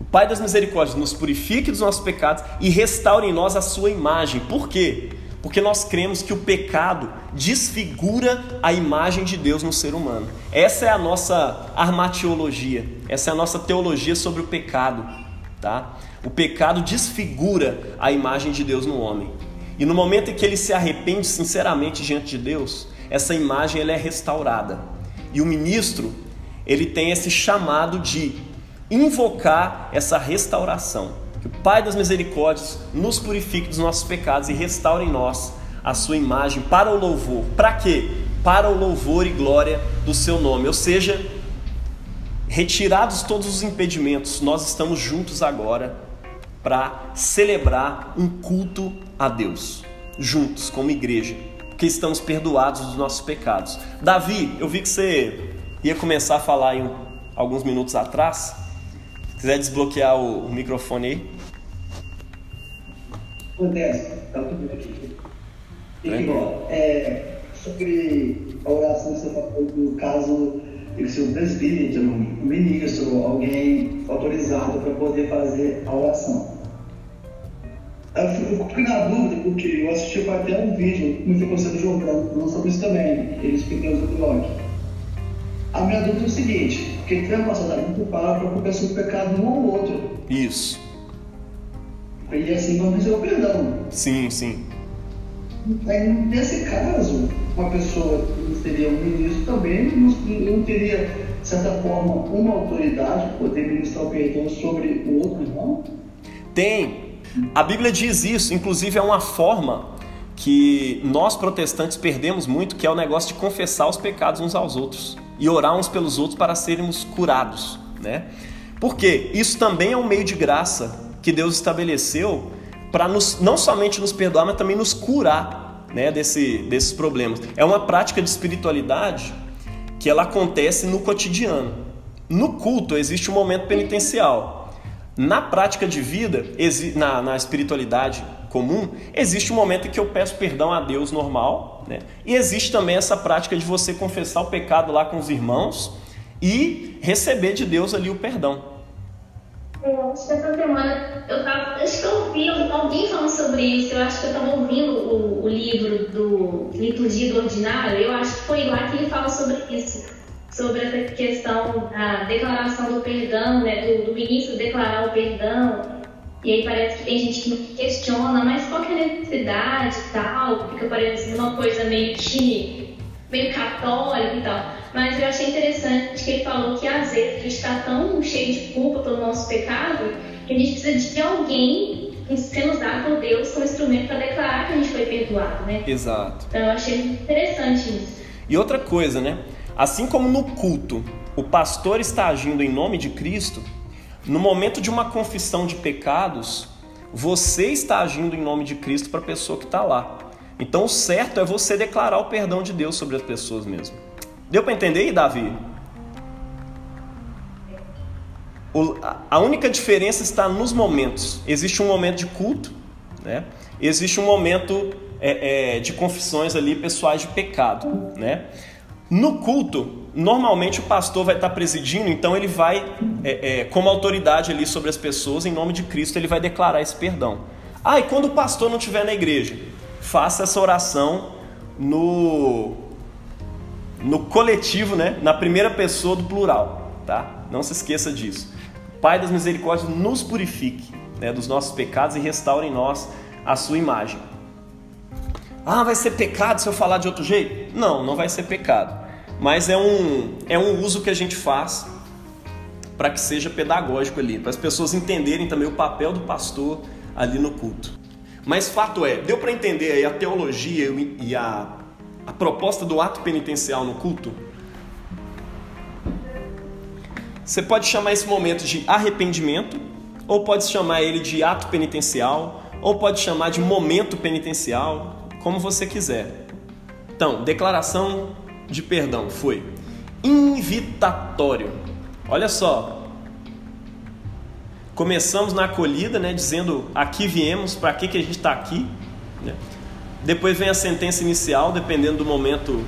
o Pai das Misericórdias nos purifique dos nossos pecados e restaure em nós a Sua imagem. Por quê? Porque nós cremos que o pecado desfigura a imagem de Deus no ser humano. Essa é a nossa armatiologia, essa é a nossa teologia sobre o pecado. Tá? O pecado desfigura a imagem de Deus no homem. E no momento em que ele se arrepende sinceramente diante de Deus, essa imagem ela é restaurada. E o ministro, ele tem esse chamado de invocar essa restauração. Que o Pai das misericórdias nos purifique dos nossos pecados e restaure em nós a sua imagem para o louvor. Para quê? Para o louvor e glória do seu nome. Ou seja, retirados todos os impedimentos, nós estamos juntos agora para celebrar um culto a Deus, juntos, como igreja, porque estamos perdoados dos nossos pecados. Davi, eu vi que você ia começar a falar em alguns minutos atrás. Se quiser desbloquear o, o microfone aí. Acontece, tá tudo aqui. E igual, é, sobre a oração que você falou do caso um presbítero, um ministro, alguém autorizado para poder fazer a oração. Eu fico na dúvida, porque eu assisti até um vídeo, no Ficou Sendo Jordão, falando sobre isso também. esposa do Locke. A minha dúvida é o seguinte, porque tem uma passada muito para para confessar o pecado um ao outro. Isso. E assim vamos receber o perdão. Sim, sim. Aí, nesse caso, uma pessoa que seria um ministro também não, não teria, de certa forma, uma autoridade poder ministrar o perdão sobre o outro irmão? Tem. A Bíblia diz isso, inclusive é uma forma que nós protestantes perdemos muito, que é o negócio de confessar os pecados uns aos outros e orar uns pelos outros para sermos curados, né? Porque isso também é um meio de graça que Deus estabeleceu para não somente nos perdoar, mas também nos curar né, desse, desses problemas. É uma prática de espiritualidade que ela acontece no cotidiano. No culto existe um momento penitencial. Na prática de vida, na, na espiritualidade comum, existe um momento em que eu peço perdão a Deus normal, né? e existe também essa prática de você confessar o pecado lá com os irmãos e receber de Deus ali o perdão. Eu acho que essa semana eu tava. Acho que eu ouvi alguém falando sobre isso. Eu acho que eu estava ouvindo o, o, livro do Liturgia do Ordinário. Eu acho que foi lá que ele fala sobre isso. Sobre essa questão da declaração do perdão, né? Do, do ministro declarar o perdão. E aí parece que tem gente que questiona, mas qual que é a necessidade e tal? Fica parecendo uma coisa meio que. meio católica e tal. Mas eu achei interessante que ele falou que às vezes a gente está tão cheio de culpa pelo nosso pecado que a gente precisa de alguém sendo usado por Deus como instrumento para declarar que a gente foi perdoado, né? Exato. Então eu achei interessante isso. E outra coisa, né? Assim como no culto o pastor está agindo em nome de Cristo, no momento de uma confissão de pecados, você está agindo em nome de Cristo para a pessoa que está lá. Então o certo é você declarar o perdão de Deus sobre as pessoas mesmo. Deu para entender aí, Davi? O, a única diferença está nos momentos. Existe um momento de culto, né? existe um momento é, é, de confissões ali pessoais de pecado. Né? No culto, normalmente o pastor vai estar presidindo, então ele vai, é, é como autoridade ali sobre as pessoas, em nome de Cristo, ele vai declarar esse perdão. Ah, e quando o pastor não estiver na igreja, faça essa oração no no coletivo, né? na primeira pessoa do plural. Tá? Não se esqueça disso. Pai das misericórdias, nos purifique né, dos nossos pecados e restaure em nós a sua imagem. Ah, vai ser pecado se eu falar de outro jeito? Não, não vai ser pecado. Mas é um, é um uso que a gente faz para que seja pedagógico ali, para as pessoas entenderem também o papel do pastor ali no culto. Mas fato é, deu para entender aí a teologia e a a proposta do ato penitencial no culto? Você pode chamar esse momento de arrependimento, ou pode chamar ele de ato penitencial, ou pode chamar de momento penitencial, como você quiser. Então, declaração de perdão foi invitatório. Olha só. Começamos na acolhida, né, dizendo aqui viemos, para que, que a gente está aqui. Né? Depois vem a sentença inicial, dependendo do momento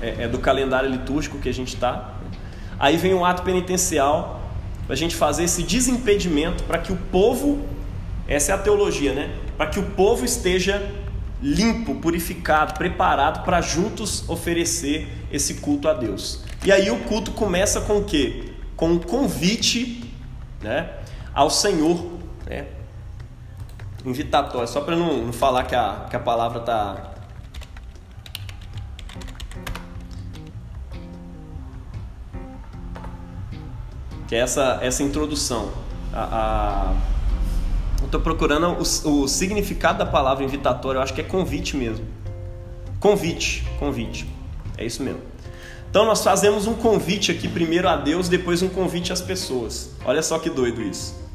é, é, do calendário litúrgico que a gente está. Aí vem o ato penitencial, para a gente fazer esse desimpedimento para que o povo, essa é a teologia, né? Para que o povo esteja limpo, purificado, preparado para juntos oferecer esse culto a Deus. E aí o culto começa com o quê? Com um convite né, ao Senhor, né? Invitatório, só para não, não, falar que a, que a palavra tá. Que é essa, essa introdução. A, a... Eu estou procurando o, o significado da palavra invitatório, eu acho que é convite mesmo. Convite, convite. É isso mesmo. Então nós fazemos um convite aqui primeiro a Deus, depois um convite às pessoas. Olha só que doido isso.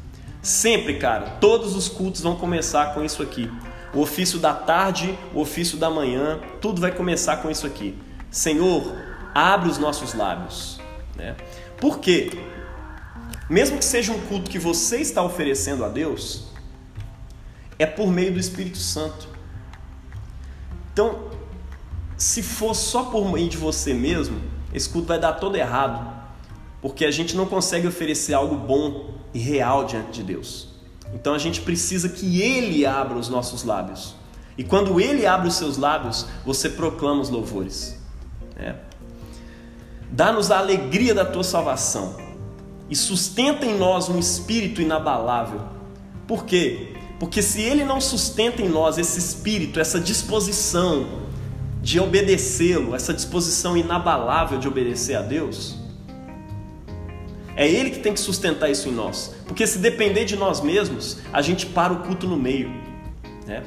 Sempre, cara, todos os cultos vão começar com isso aqui. O ofício da tarde, o ofício da manhã, tudo vai começar com isso aqui. Senhor, abre os nossos lábios. Né? Por quê? Mesmo que seja um culto que você está oferecendo a Deus, é por meio do Espírito Santo. Então, se for só por meio de você mesmo, esse culto vai dar todo errado, porque a gente não consegue oferecer algo bom e real diante de Deus. Então a gente precisa que Ele abra os nossos lábios. E quando Ele abre os seus lábios, você proclama os louvores. Né? Dá-nos a alegria da tua salvação e sustenta em nós um espírito inabalável. Por quê? Porque se ele não sustenta em nós esse espírito, essa disposição de obedecê-lo, essa disposição inabalável de obedecer a Deus, é Ele que tem que sustentar isso em nós. Porque se depender de nós mesmos, a gente para o culto no meio. Né?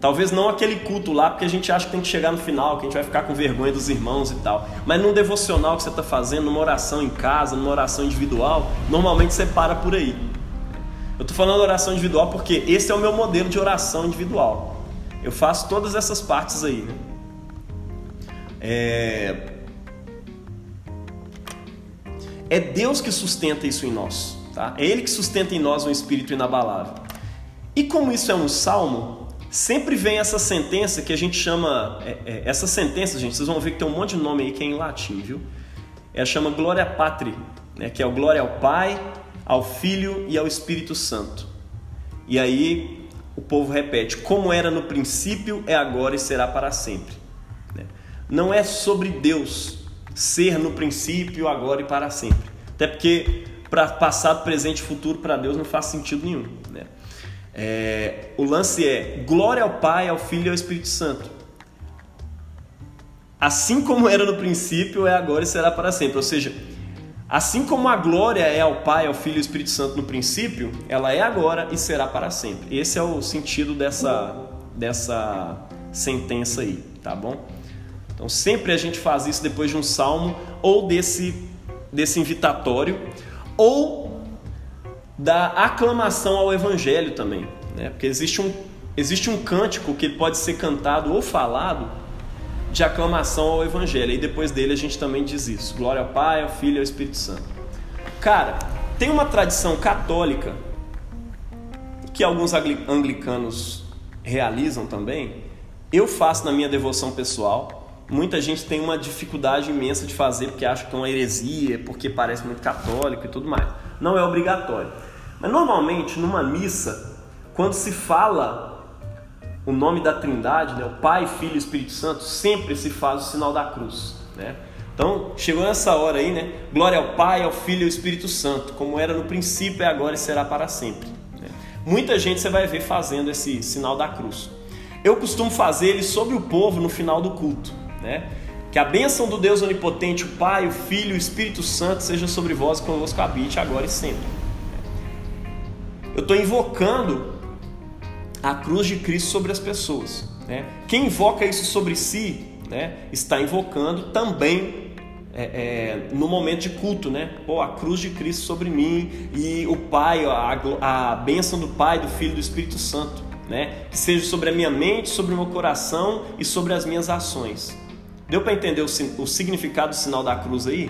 Talvez não aquele culto lá, porque a gente acha que tem que chegar no final, que a gente vai ficar com vergonha dos irmãos e tal. Mas num devocional que você está fazendo, numa oração em casa, numa oração individual, normalmente você para por aí. Eu estou falando oração individual porque esse é o meu modelo de oração individual. Eu faço todas essas partes aí. Né? É... é Deus que sustenta isso em nós. Tá? É Ele que sustenta em nós um espírito inabalável. E como isso é um salmo, sempre vem essa sentença que a gente chama. É, é, essa sentença, gente, vocês vão ver que tem um monte de nome aí que é em latim, viu? Ela chama Glória Patri, né, que é o glória ao Pai, ao Filho e ao Espírito Santo. E aí o povo repete: como era no princípio, é agora e será para sempre. Né? Não é sobre Deus ser no princípio, agora e para sempre. Até porque para passado, presente e futuro para Deus não faz sentido nenhum. Né? É, o lance é glória ao Pai, ao Filho e ao Espírito Santo. Assim como era no princípio, é agora e será para sempre. Ou seja, assim como a glória é ao Pai, ao Filho e ao Espírito Santo no princípio, ela é agora e será para sempre. Esse é o sentido dessa, dessa sentença aí, tá bom? Então sempre a gente faz isso depois de um salmo ou desse, desse invitatório ou da aclamação ao evangelho também, né? Porque existe um, existe um cântico que pode ser cantado ou falado de aclamação ao evangelho. E depois dele a gente também diz isso: glória ao Pai, ao Filho e ao Espírito Santo. Cara, tem uma tradição católica que alguns anglicanos realizam também. Eu faço na minha devoção pessoal Muita gente tem uma dificuldade imensa de fazer porque acha que é uma heresia, porque parece muito católico e tudo mais. Não é obrigatório. Mas normalmente numa missa, quando se fala o nome da Trindade, né, o Pai, Filho e Espírito Santo, sempre se faz o sinal da cruz, né? Então, chegou nessa hora aí, né? Glória ao Pai, ao Filho e ao Espírito Santo, como era no princípio, é agora e será para sempre. Né? Muita gente você vai ver fazendo esse sinal da cruz. Eu costumo fazer ele sobre o povo no final do culto né? Que a bênção do Deus Onipotente, o Pai, o Filho e o Espírito Santo seja sobre vós e convosco habite agora e sempre. Eu estou invocando a cruz de Cristo sobre as pessoas. Né? Quem invoca isso sobre si né, está invocando também é, é, no momento de culto, né? Pô, a cruz de Cristo sobre mim e o Pai, a, a bênção do Pai, do Filho e do Espírito Santo, né? Que seja sobre a minha mente, sobre o meu coração e sobre as minhas ações. Deu para entender o, o, significado do sinal da cruz aí?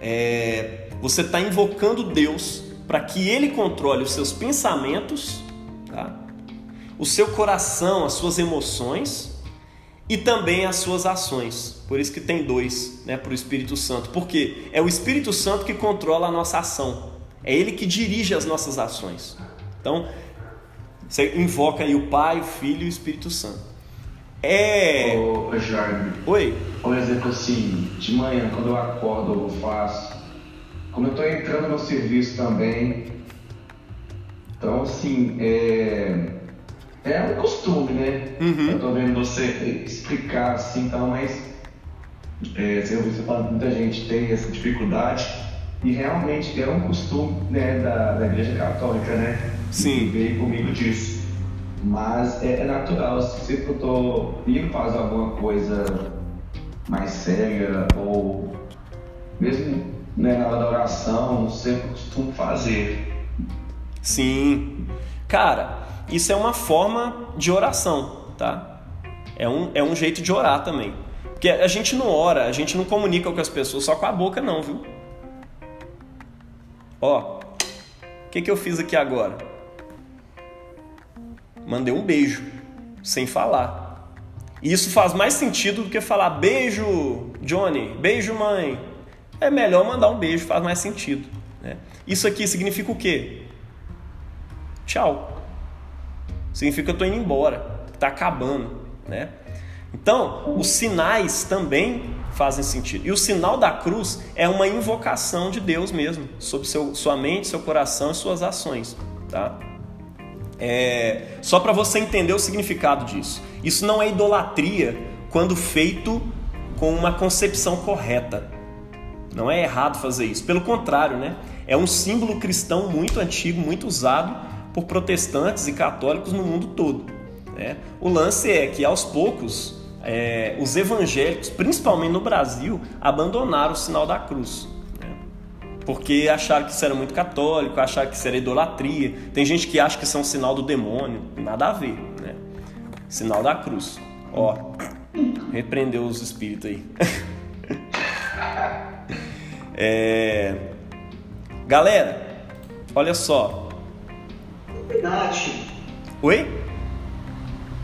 É, você está invocando Deus para que Ele controle os seus pensamentos, tá? o seu coração, as suas emoções e também as suas ações. Por isso que tem dois né, para o Espírito Santo. Porque é o Espírito Santo que controla a nossa ação. É Ele que dirige as nossas ações. Então, você invoca aí o Pai, o Filho e o Espírito Santo. É. Ô, Jaime. Oi. Por exemplo, assim, de manhã, quando eu acordo, eu faço. Como eu estou entrando no serviço também. Então, assim, é. É um costume, né? Uhum. Eu tô vendo você explicar assim, então, mas. É, você falando muita gente tem essa dificuldade. E realmente é um costume né, da, da Igreja Católica, né? Sim. E veio comigo disso. Mas é, é natural, se eu estou indo fazer alguma coisa mais séria ou mesmo né, na hora da oração, sempre costumo fazer. Sim. Cara, isso é uma forma de oração, tá? É um, é um jeito de orar também. Porque a gente não ora, a gente não comunica com as pessoas só com a boca, não, viu? Ó, o que, que eu fiz aqui agora? Mandei um beijo, sem falar. E isso faz mais sentido do que falar beijo, Johnny, beijo, mãe. É melhor mandar um beijo, faz mais sentido. Né? Isso aqui significa o quê? Tchau. Significa que eu estou indo embora, está acabando. Né? Então, os sinais também fazem sentido. E o sinal da cruz é uma invocação de Deus mesmo, sobre seu, sua mente, seu coração e suas ações. Tá? É, só para você entender o significado disso. Isso não é idolatria quando feito com uma concepção correta. Não é errado fazer isso. Pelo contrário, né? É um símbolo cristão muito antigo, muito usado por protestantes e católicos no mundo todo. Né? O lance é que aos poucos é, os evangélicos, principalmente no Brasil, abandonaram o sinal da cruz. Porque acharam que isso era muito católico, acharam que isso era idolatria. Tem gente que acha que isso é um sinal do demônio. Nada a ver. Né? Sinal da cruz. Ó, repreendeu os espíritos aí. [LAUGHS] É... Galera, olha só. Illuminati. Oi?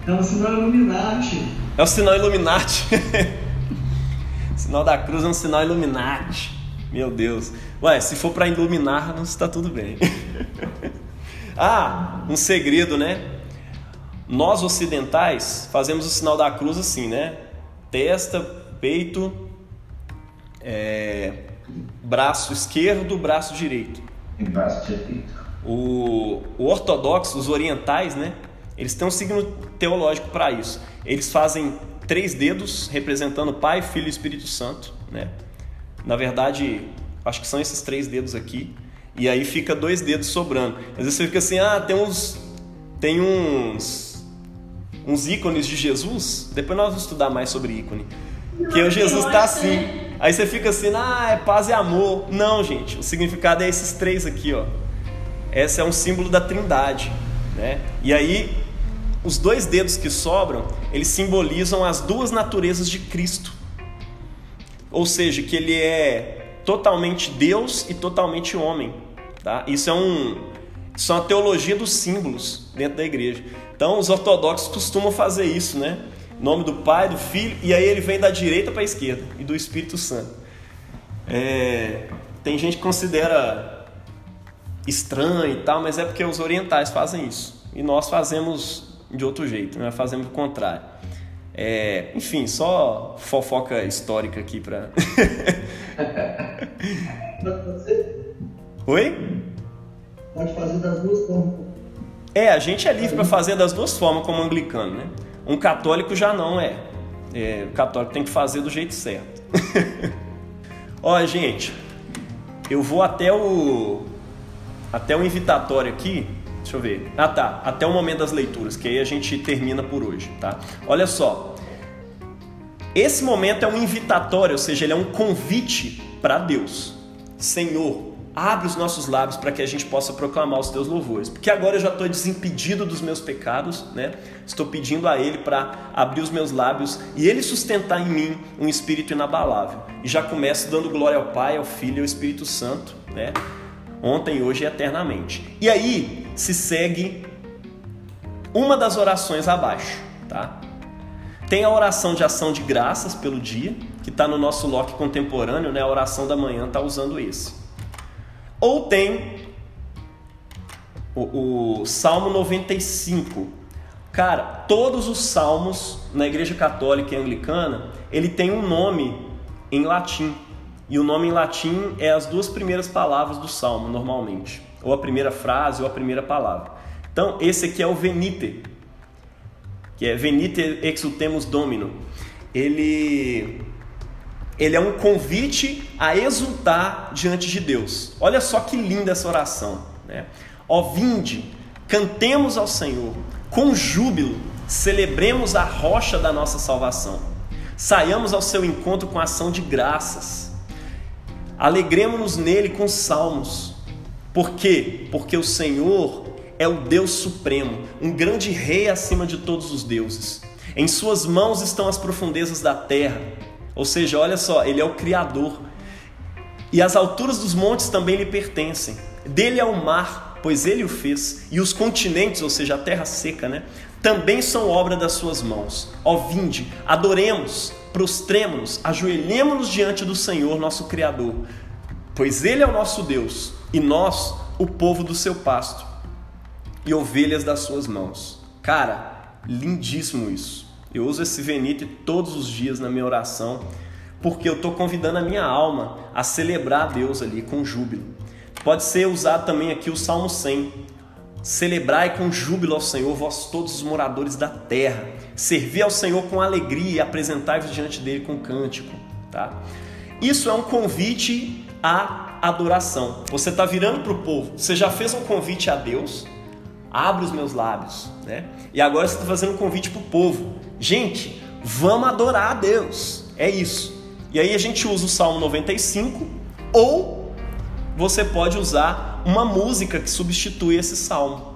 É um sinal Illuminati. É o sinal Illuminati. [LAUGHS] sinal da cruz é um sinal Illuminati. Meu Deus. Ué, se for para iluminar-nos, está tudo bem. [LAUGHS] ah, um segredo, né? Nós ocidentais fazemos o sinal da cruz assim, né? Testa, peito, é, braço esquerdo, braço direito. Em braço direito. O, o ortodoxo, os orientais, né? Eles têm um signo teológico para isso. Eles fazem três dedos representando Pai, Filho e Espírito Santo, né? Na verdade, acho que são esses três dedos aqui. E aí fica dois dedos sobrando. Às vezes você fica assim, ah, tem uns tem uns uns ícones de Jesus. Depois nós vamos estudar mais sobre ícone. Que o Jesus está assim. Aí você fica assim, ah, é paz e amor. Não, gente, o significado é esses três aqui, ó. Esse é um símbolo da Trindade, né? E aí os dois dedos que sobram, eles simbolizam as duas naturezas de Cristo. Ou seja, que ele é totalmente Deus e totalmente homem, tá? Isso é um isso é uma teologia dos símbolos dentro da igreja. Então, os ortodoxos costumam fazer isso, né? nome do Pai, do Filho, e aí ele vem da direita para a esquerda, e do Espírito Santo. É, tem gente que considera estranho e tal, mas é porque os orientais fazem isso. E nós fazemos de outro jeito, né? fazemos o contrário. É, enfim, só fofoca histórica aqui para. [LAUGHS] [LAUGHS] Oi? Pode fazer das duas formas. É, a gente é livre para fazer das duas formas como anglicano, né? Um católico já não é. é o católico tem que fazer do jeito certo. [LAUGHS] Ó, gente, eu vou até o até o invitatório aqui. Deixa eu ver. Ah, tá. Até o momento das leituras, que aí a gente termina por hoje, tá? Olha só. Esse momento é um invitatório, ou seja, ele é um convite para Deus. Senhor, Abre os nossos lábios para que a gente possa proclamar os teus louvores. Porque agora eu já estou desimpedido dos meus pecados, né? Estou pedindo a Ele para abrir os meus lábios e Ele sustentar em mim um espírito inabalável. E já começo dando glória ao Pai, ao Filho e ao Espírito Santo, né? Ontem, hoje e eternamente. E aí se segue uma das orações abaixo, tá? Tem a oração de ação de graças pelo dia, que está no nosso lock contemporâneo, né? A oração da manhã está usando esse. Ou tem o, o Salmo 95. Cara, todos os salmos na Igreja Católica e Anglicana, ele tem um nome em latim. E o nome em latim é as duas primeiras palavras do salmo, normalmente. Ou a primeira frase ou a primeira palavra. Então, esse aqui é o Venite, que é Venite exultemus Domino. Ele ele é um convite a exultar diante de Deus. Olha só que linda essa oração. Né? Ó vinde, cantemos ao Senhor, com júbilo, celebremos a rocha da nossa salvação. Saiamos ao seu encontro com ação de graças. Alegremos-nos nele com salmos. Por quê? Porque o Senhor é o Deus supremo, um grande rei acima de todos os deuses. Em suas mãos estão as profundezas da terra ou seja, olha só, ele é o Criador. E as alturas dos montes também lhe pertencem. Dele é o mar, pois ele o fez. E os continentes, ou seja, a terra seca, né? Também são obra das suas mãos. Ó vinde, adoremos, prostremos-nos, ajoelhemos-nos diante do Senhor, nosso Criador. Pois ele é o nosso Deus, e nós, o povo do seu pasto, e ovelhas das suas mãos. Cara, lindíssimo isso. Eu uso esse Venite todos os dias na minha oração, porque eu estou convidando a minha alma a celebrar a Deus ali com júbilo. Pode ser usado também aqui o Salmo 100. Celebrai com júbilo ao Senhor, vós todos os moradores da terra. Servi ao Senhor com alegria e apresentai-vos diante dele com cântico. Tá? Isso é um convite à adoração. Você está virando para o povo. Você já fez um convite a Deus? Abre os meus lábios. Né? E agora você está fazendo um convite para o povo. Gente, vamos adorar a Deus. É isso. E aí a gente usa o Salmo 95 ou você pode usar uma música que substitui esse salmo.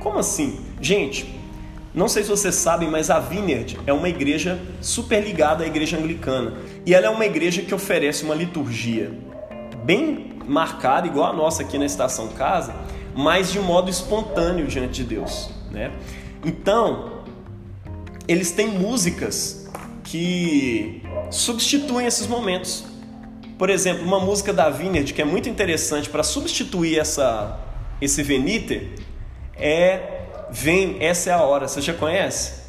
Como assim? Gente, não sei se vocês sabem, mas a Vineyard é uma igreja super ligada à igreja anglicana. E ela é uma igreja que oferece uma liturgia bem marcada, igual a nossa aqui na Estação Casa, mas de modo espontâneo diante de Deus. Né? Então, eles têm músicas que substituem esses momentos. Por exemplo, uma música da Vineyard que é muito interessante para substituir essa, esse Venite é Vem, essa é a hora. Você já conhece?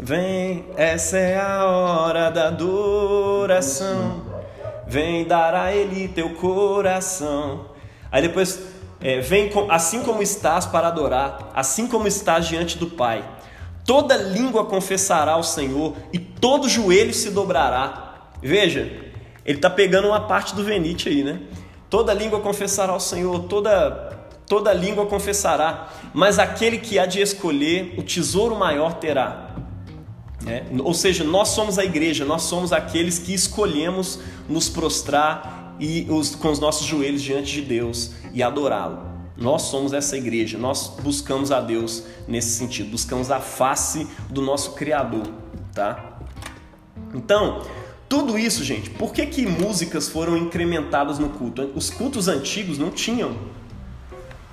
Vem, essa é a hora da adoração. Vem dar a Ele teu coração. Aí depois, é, vem assim como estás para adorar, assim como estás diante do Pai. Toda língua confessará ao Senhor e todo joelho se dobrará. Veja, ele está pegando uma parte do Venite aí, né? Toda língua confessará ao Senhor, toda toda língua confessará, mas aquele que há de escolher, o tesouro maior terá. É? Ou seja, nós somos a igreja, nós somos aqueles que escolhemos nos prostrar e os, com os nossos joelhos diante de Deus e adorá-lo. Nós somos essa igreja, nós buscamos a Deus nesse sentido, buscamos a face do nosso Criador, tá? Então, tudo isso, gente, por que, que músicas foram incrementadas no culto? Os cultos antigos não tinham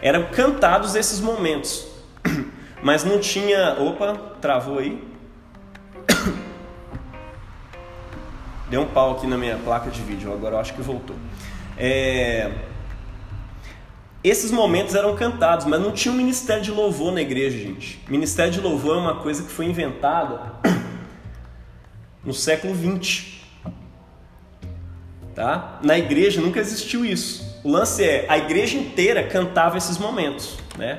eram cantados esses momentos, [COUGHS] mas não tinha. Opa, travou aí. [COUGHS] Deu um pau aqui na minha placa de vídeo, agora eu acho que voltou. É... Esses momentos eram cantados, mas não tinha um ministério de louvor na igreja, gente. Ministério de louvor é uma coisa que foi inventada no século XX. Tá? Na igreja nunca existiu isso. O lance é, a igreja inteira cantava esses momentos, né?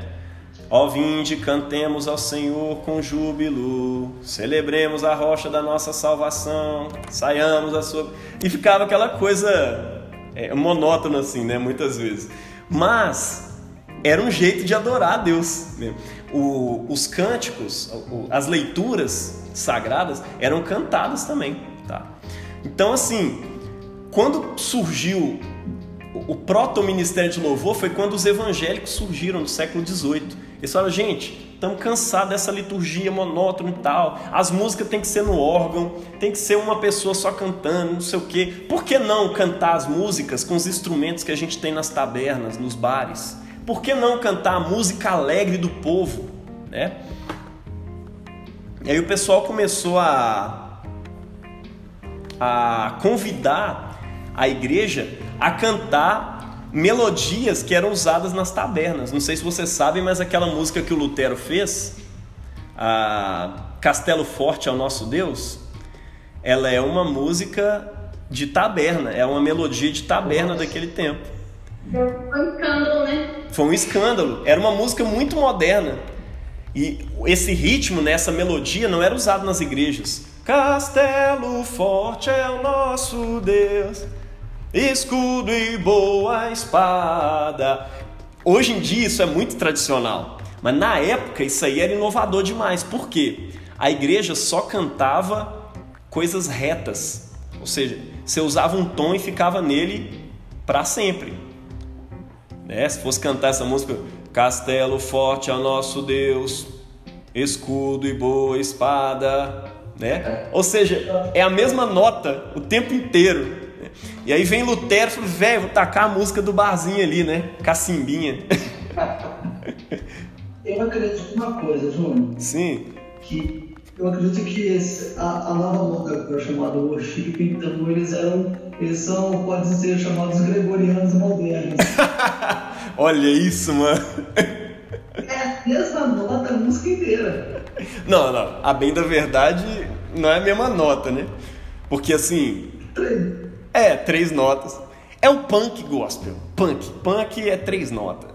Ó vinde, cantemos ao Senhor com júbilo, celebremos a rocha da nossa salvação, saiamos a sua... E ficava aquela coisa é, monótona assim, né, muitas vezes. Mas era um jeito de adorar a Deus. Né? O, os cânticos, as leituras sagradas eram cantadas também, tá? Então assim, quando surgiu o proto-ministério de louvor foi quando os evangélicos surgiram no século XVIII. Eles falaram, gente, estamos cansados dessa liturgia monótona e tal. As músicas tem que ser no órgão, tem que ser uma pessoa só cantando, não sei o quê. Por que não cantar as músicas com os instrumentos que a gente tem nas tabernas, nos bares? Por que não cantar a música alegre do povo? Né? E aí o pessoal começou a, a convidar a igreja a cantar melodias que eram usadas nas tabernas. Não sei se vocês sabem, mas aquela música que o Lutero fez, a Castelo Forte ao Nosso Deus, ela é uma música de taberna, é uma melodia de taberna daquele tempo. Foi um escândalo, né? Foi um escândalo. Era uma música muito moderna. E esse ritmo, né, essa melodia não era usado nas igrejas. Castelo forte é o nosso Deus escudo e boa espada. Hoje em dia isso é muito tradicional, mas na época isso aí era inovador demais. Por quê? A igreja só cantava coisas retas, ou seja, você usava um tom e ficava nele para sempre. Né? Se fosse cantar essa música, Castelo forte ao nosso Deus, escudo e boa espada, né? Ou seja, é a mesma nota o tempo inteiro. E aí vem Lutero e fala, velho, vou tacar a música do barzinho ali, né? Cacimbinha. Eu acredito uma coisa, Júnior. Sim. Que eu acredito que esse, a, a nova moda que é chamada worship, então eles eram, eles são, podem ser chamados gregorianos modernos. [LAUGHS] Olha isso, mano. É a mesma nota a música inteira. Não, não. A bem da verdade não é a mesma nota, né? Porque assim. É, três notas. É o punk gospel. Punk. Punk é três notas.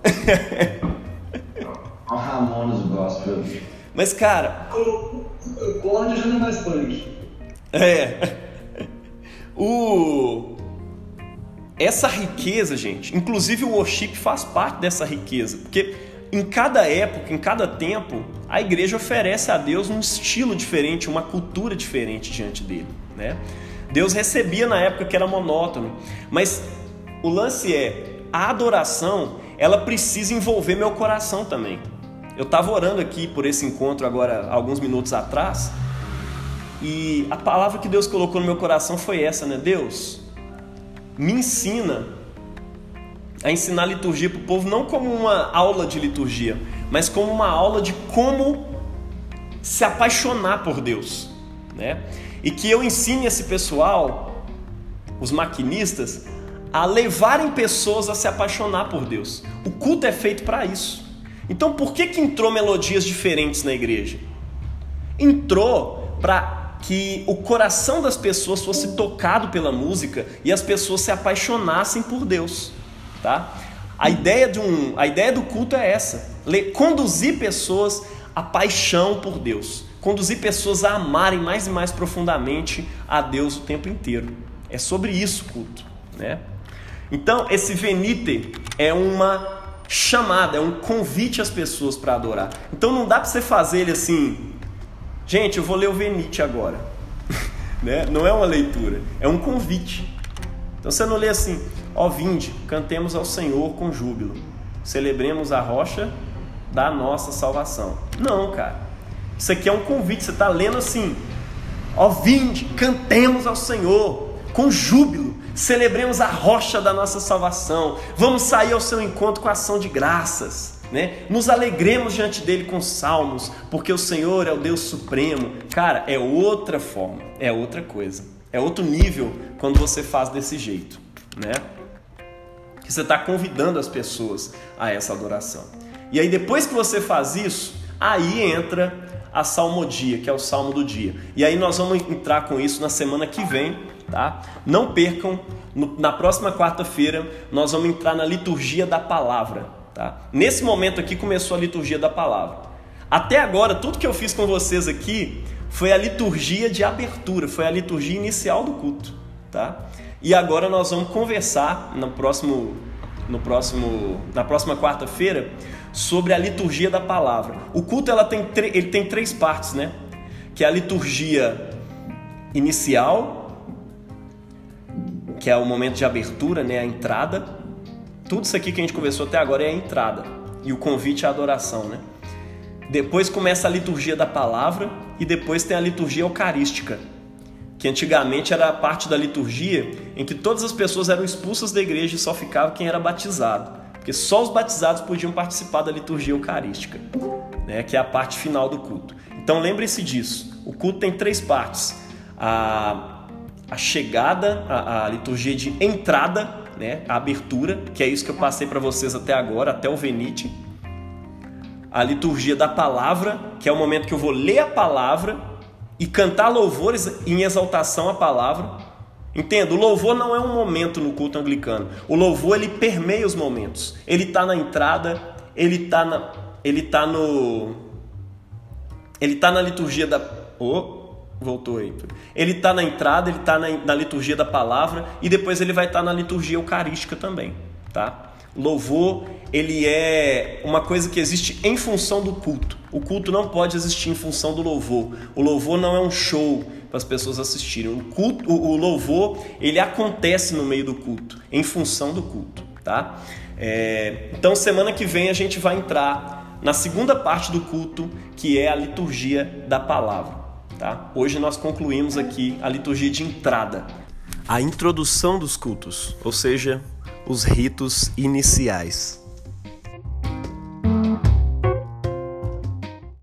O Ramones gospel. Mas, cara. O corte já não é mais punk. É. O. Essa riqueza, gente. Inclusive o worship faz parte dessa riqueza. Porque em cada época, em cada tempo, a igreja oferece a Deus um estilo diferente, uma cultura diferente diante dele, né? Deus recebia na época que era monótono, mas o lance é a adoração, ela precisa envolver meu coração também. Eu estava orando aqui por esse encontro agora alguns minutos atrás e a palavra que Deus colocou no meu coração foi essa, né? Deus, me ensina a ensinar a liturgia para o povo não como uma aula de liturgia, mas como uma aula de como se apaixonar por Deus, né? E que eu ensine esse pessoal, os maquinistas, a levarem pessoas a se apaixonar por Deus. O culto é feito para isso. Então, por que que entrou melodias diferentes na igreja? Entrou para que o coração das pessoas fosse tocado pela música e as pessoas se apaixonassem por Deus, tá? A ideia, de um, a ideia do culto é essa: conduzir pessoas à paixão por Deus, conduzir pessoas a amarem mais e mais profundamente a Deus o tempo inteiro. É sobre isso culto, né? Então, esse venite é uma chamada, é um convite às pessoas para adorar. Então não dá para você fazer ele assim, gente, eu vou ler o venite agora. [LAUGHS] né? Não é uma leitura, é um convite. Então você não lê assim, ó vinde, cantemos ao Senhor com júbilo, celebremos a rocha da nossa salvação. Não, cara. Isso aqui é um convite, você está lendo assim, ó vinde, cantemos ao Senhor com júbilo, celebremos a rocha da nossa salvação, vamos sair ao seu encontro com ação de graças, né? Nos alegremos diante dele com salmos, porque o Senhor é o Deus supremo. Cara, é outra forma, é outra coisa, é outro nível quando você faz desse jeito, né? Que você está convidando as pessoas a essa adoração. E aí depois que você faz isso, aí entra a salmodia, que é o salmo do dia. E aí nós vamos entrar com isso na semana que vem, tá? Não percam, no, na próxima quarta-feira nós vamos entrar na liturgia da palavra, tá? Nesse momento aqui começou a liturgia da palavra. Até agora, tudo que eu fiz com vocês aqui foi a liturgia de abertura, foi a liturgia inicial do culto, tá? E agora nós vamos conversar no próximo, no próximo, na próxima quarta-feira sobre a liturgia da palavra. O culto ela tem ele tem três partes, né? Que é a liturgia inicial, que é o momento de abertura, né? A entrada. Tudo isso aqui que a gente conversou até agora é a entrada e o convite à adoração, né? Depois começa a liturgia da palavra e depois tem a liturgia eucarística, que antigamente era a parte da liturgia em que todas as pessoas eram expulsas da igreja e só ficava quem era batizado porque só os batizados podiam participar da liturgia eucarística, né, que é a parte final do culto. Então lembre-se disso. O culto tem três partes: a, a chegada, a, a, liturgia de entrada, né, a abertura, que é isso que eu passei para vocês até agora, até o Venite. A liturgia da palavra, que é o momento que eu vou ler a palavra e cantar louvores em exaltação à palavra. Entenda, o louvor não é um momento no culto anglicano. O louvor ele permeia os momentos. Ele está na entrada, ele está na, ele tá no, ele está na liturgia da, oh, voltou aí. Ele está na entrada, ele está na, na, liturgia da palavra e depois ele vai estar tá na liturgia eucarística também, tá? Louvor, ele é uma coisa que existe em função do culto. O culto não pode existir em função do louvor. O louvor não é um show, para as pessoas assistirem. O, culto, o, o, louvor, ele acontece no meio do culto, em função do culto, tá? É, então, semana que vem a gente vai entrar na segunda parte do culto, que é a liturgia da palavra, tá? Hoje nós concluímos aqui a liturgia de entrada. A introdução dos cultos, ou seja, os ritos iniciais.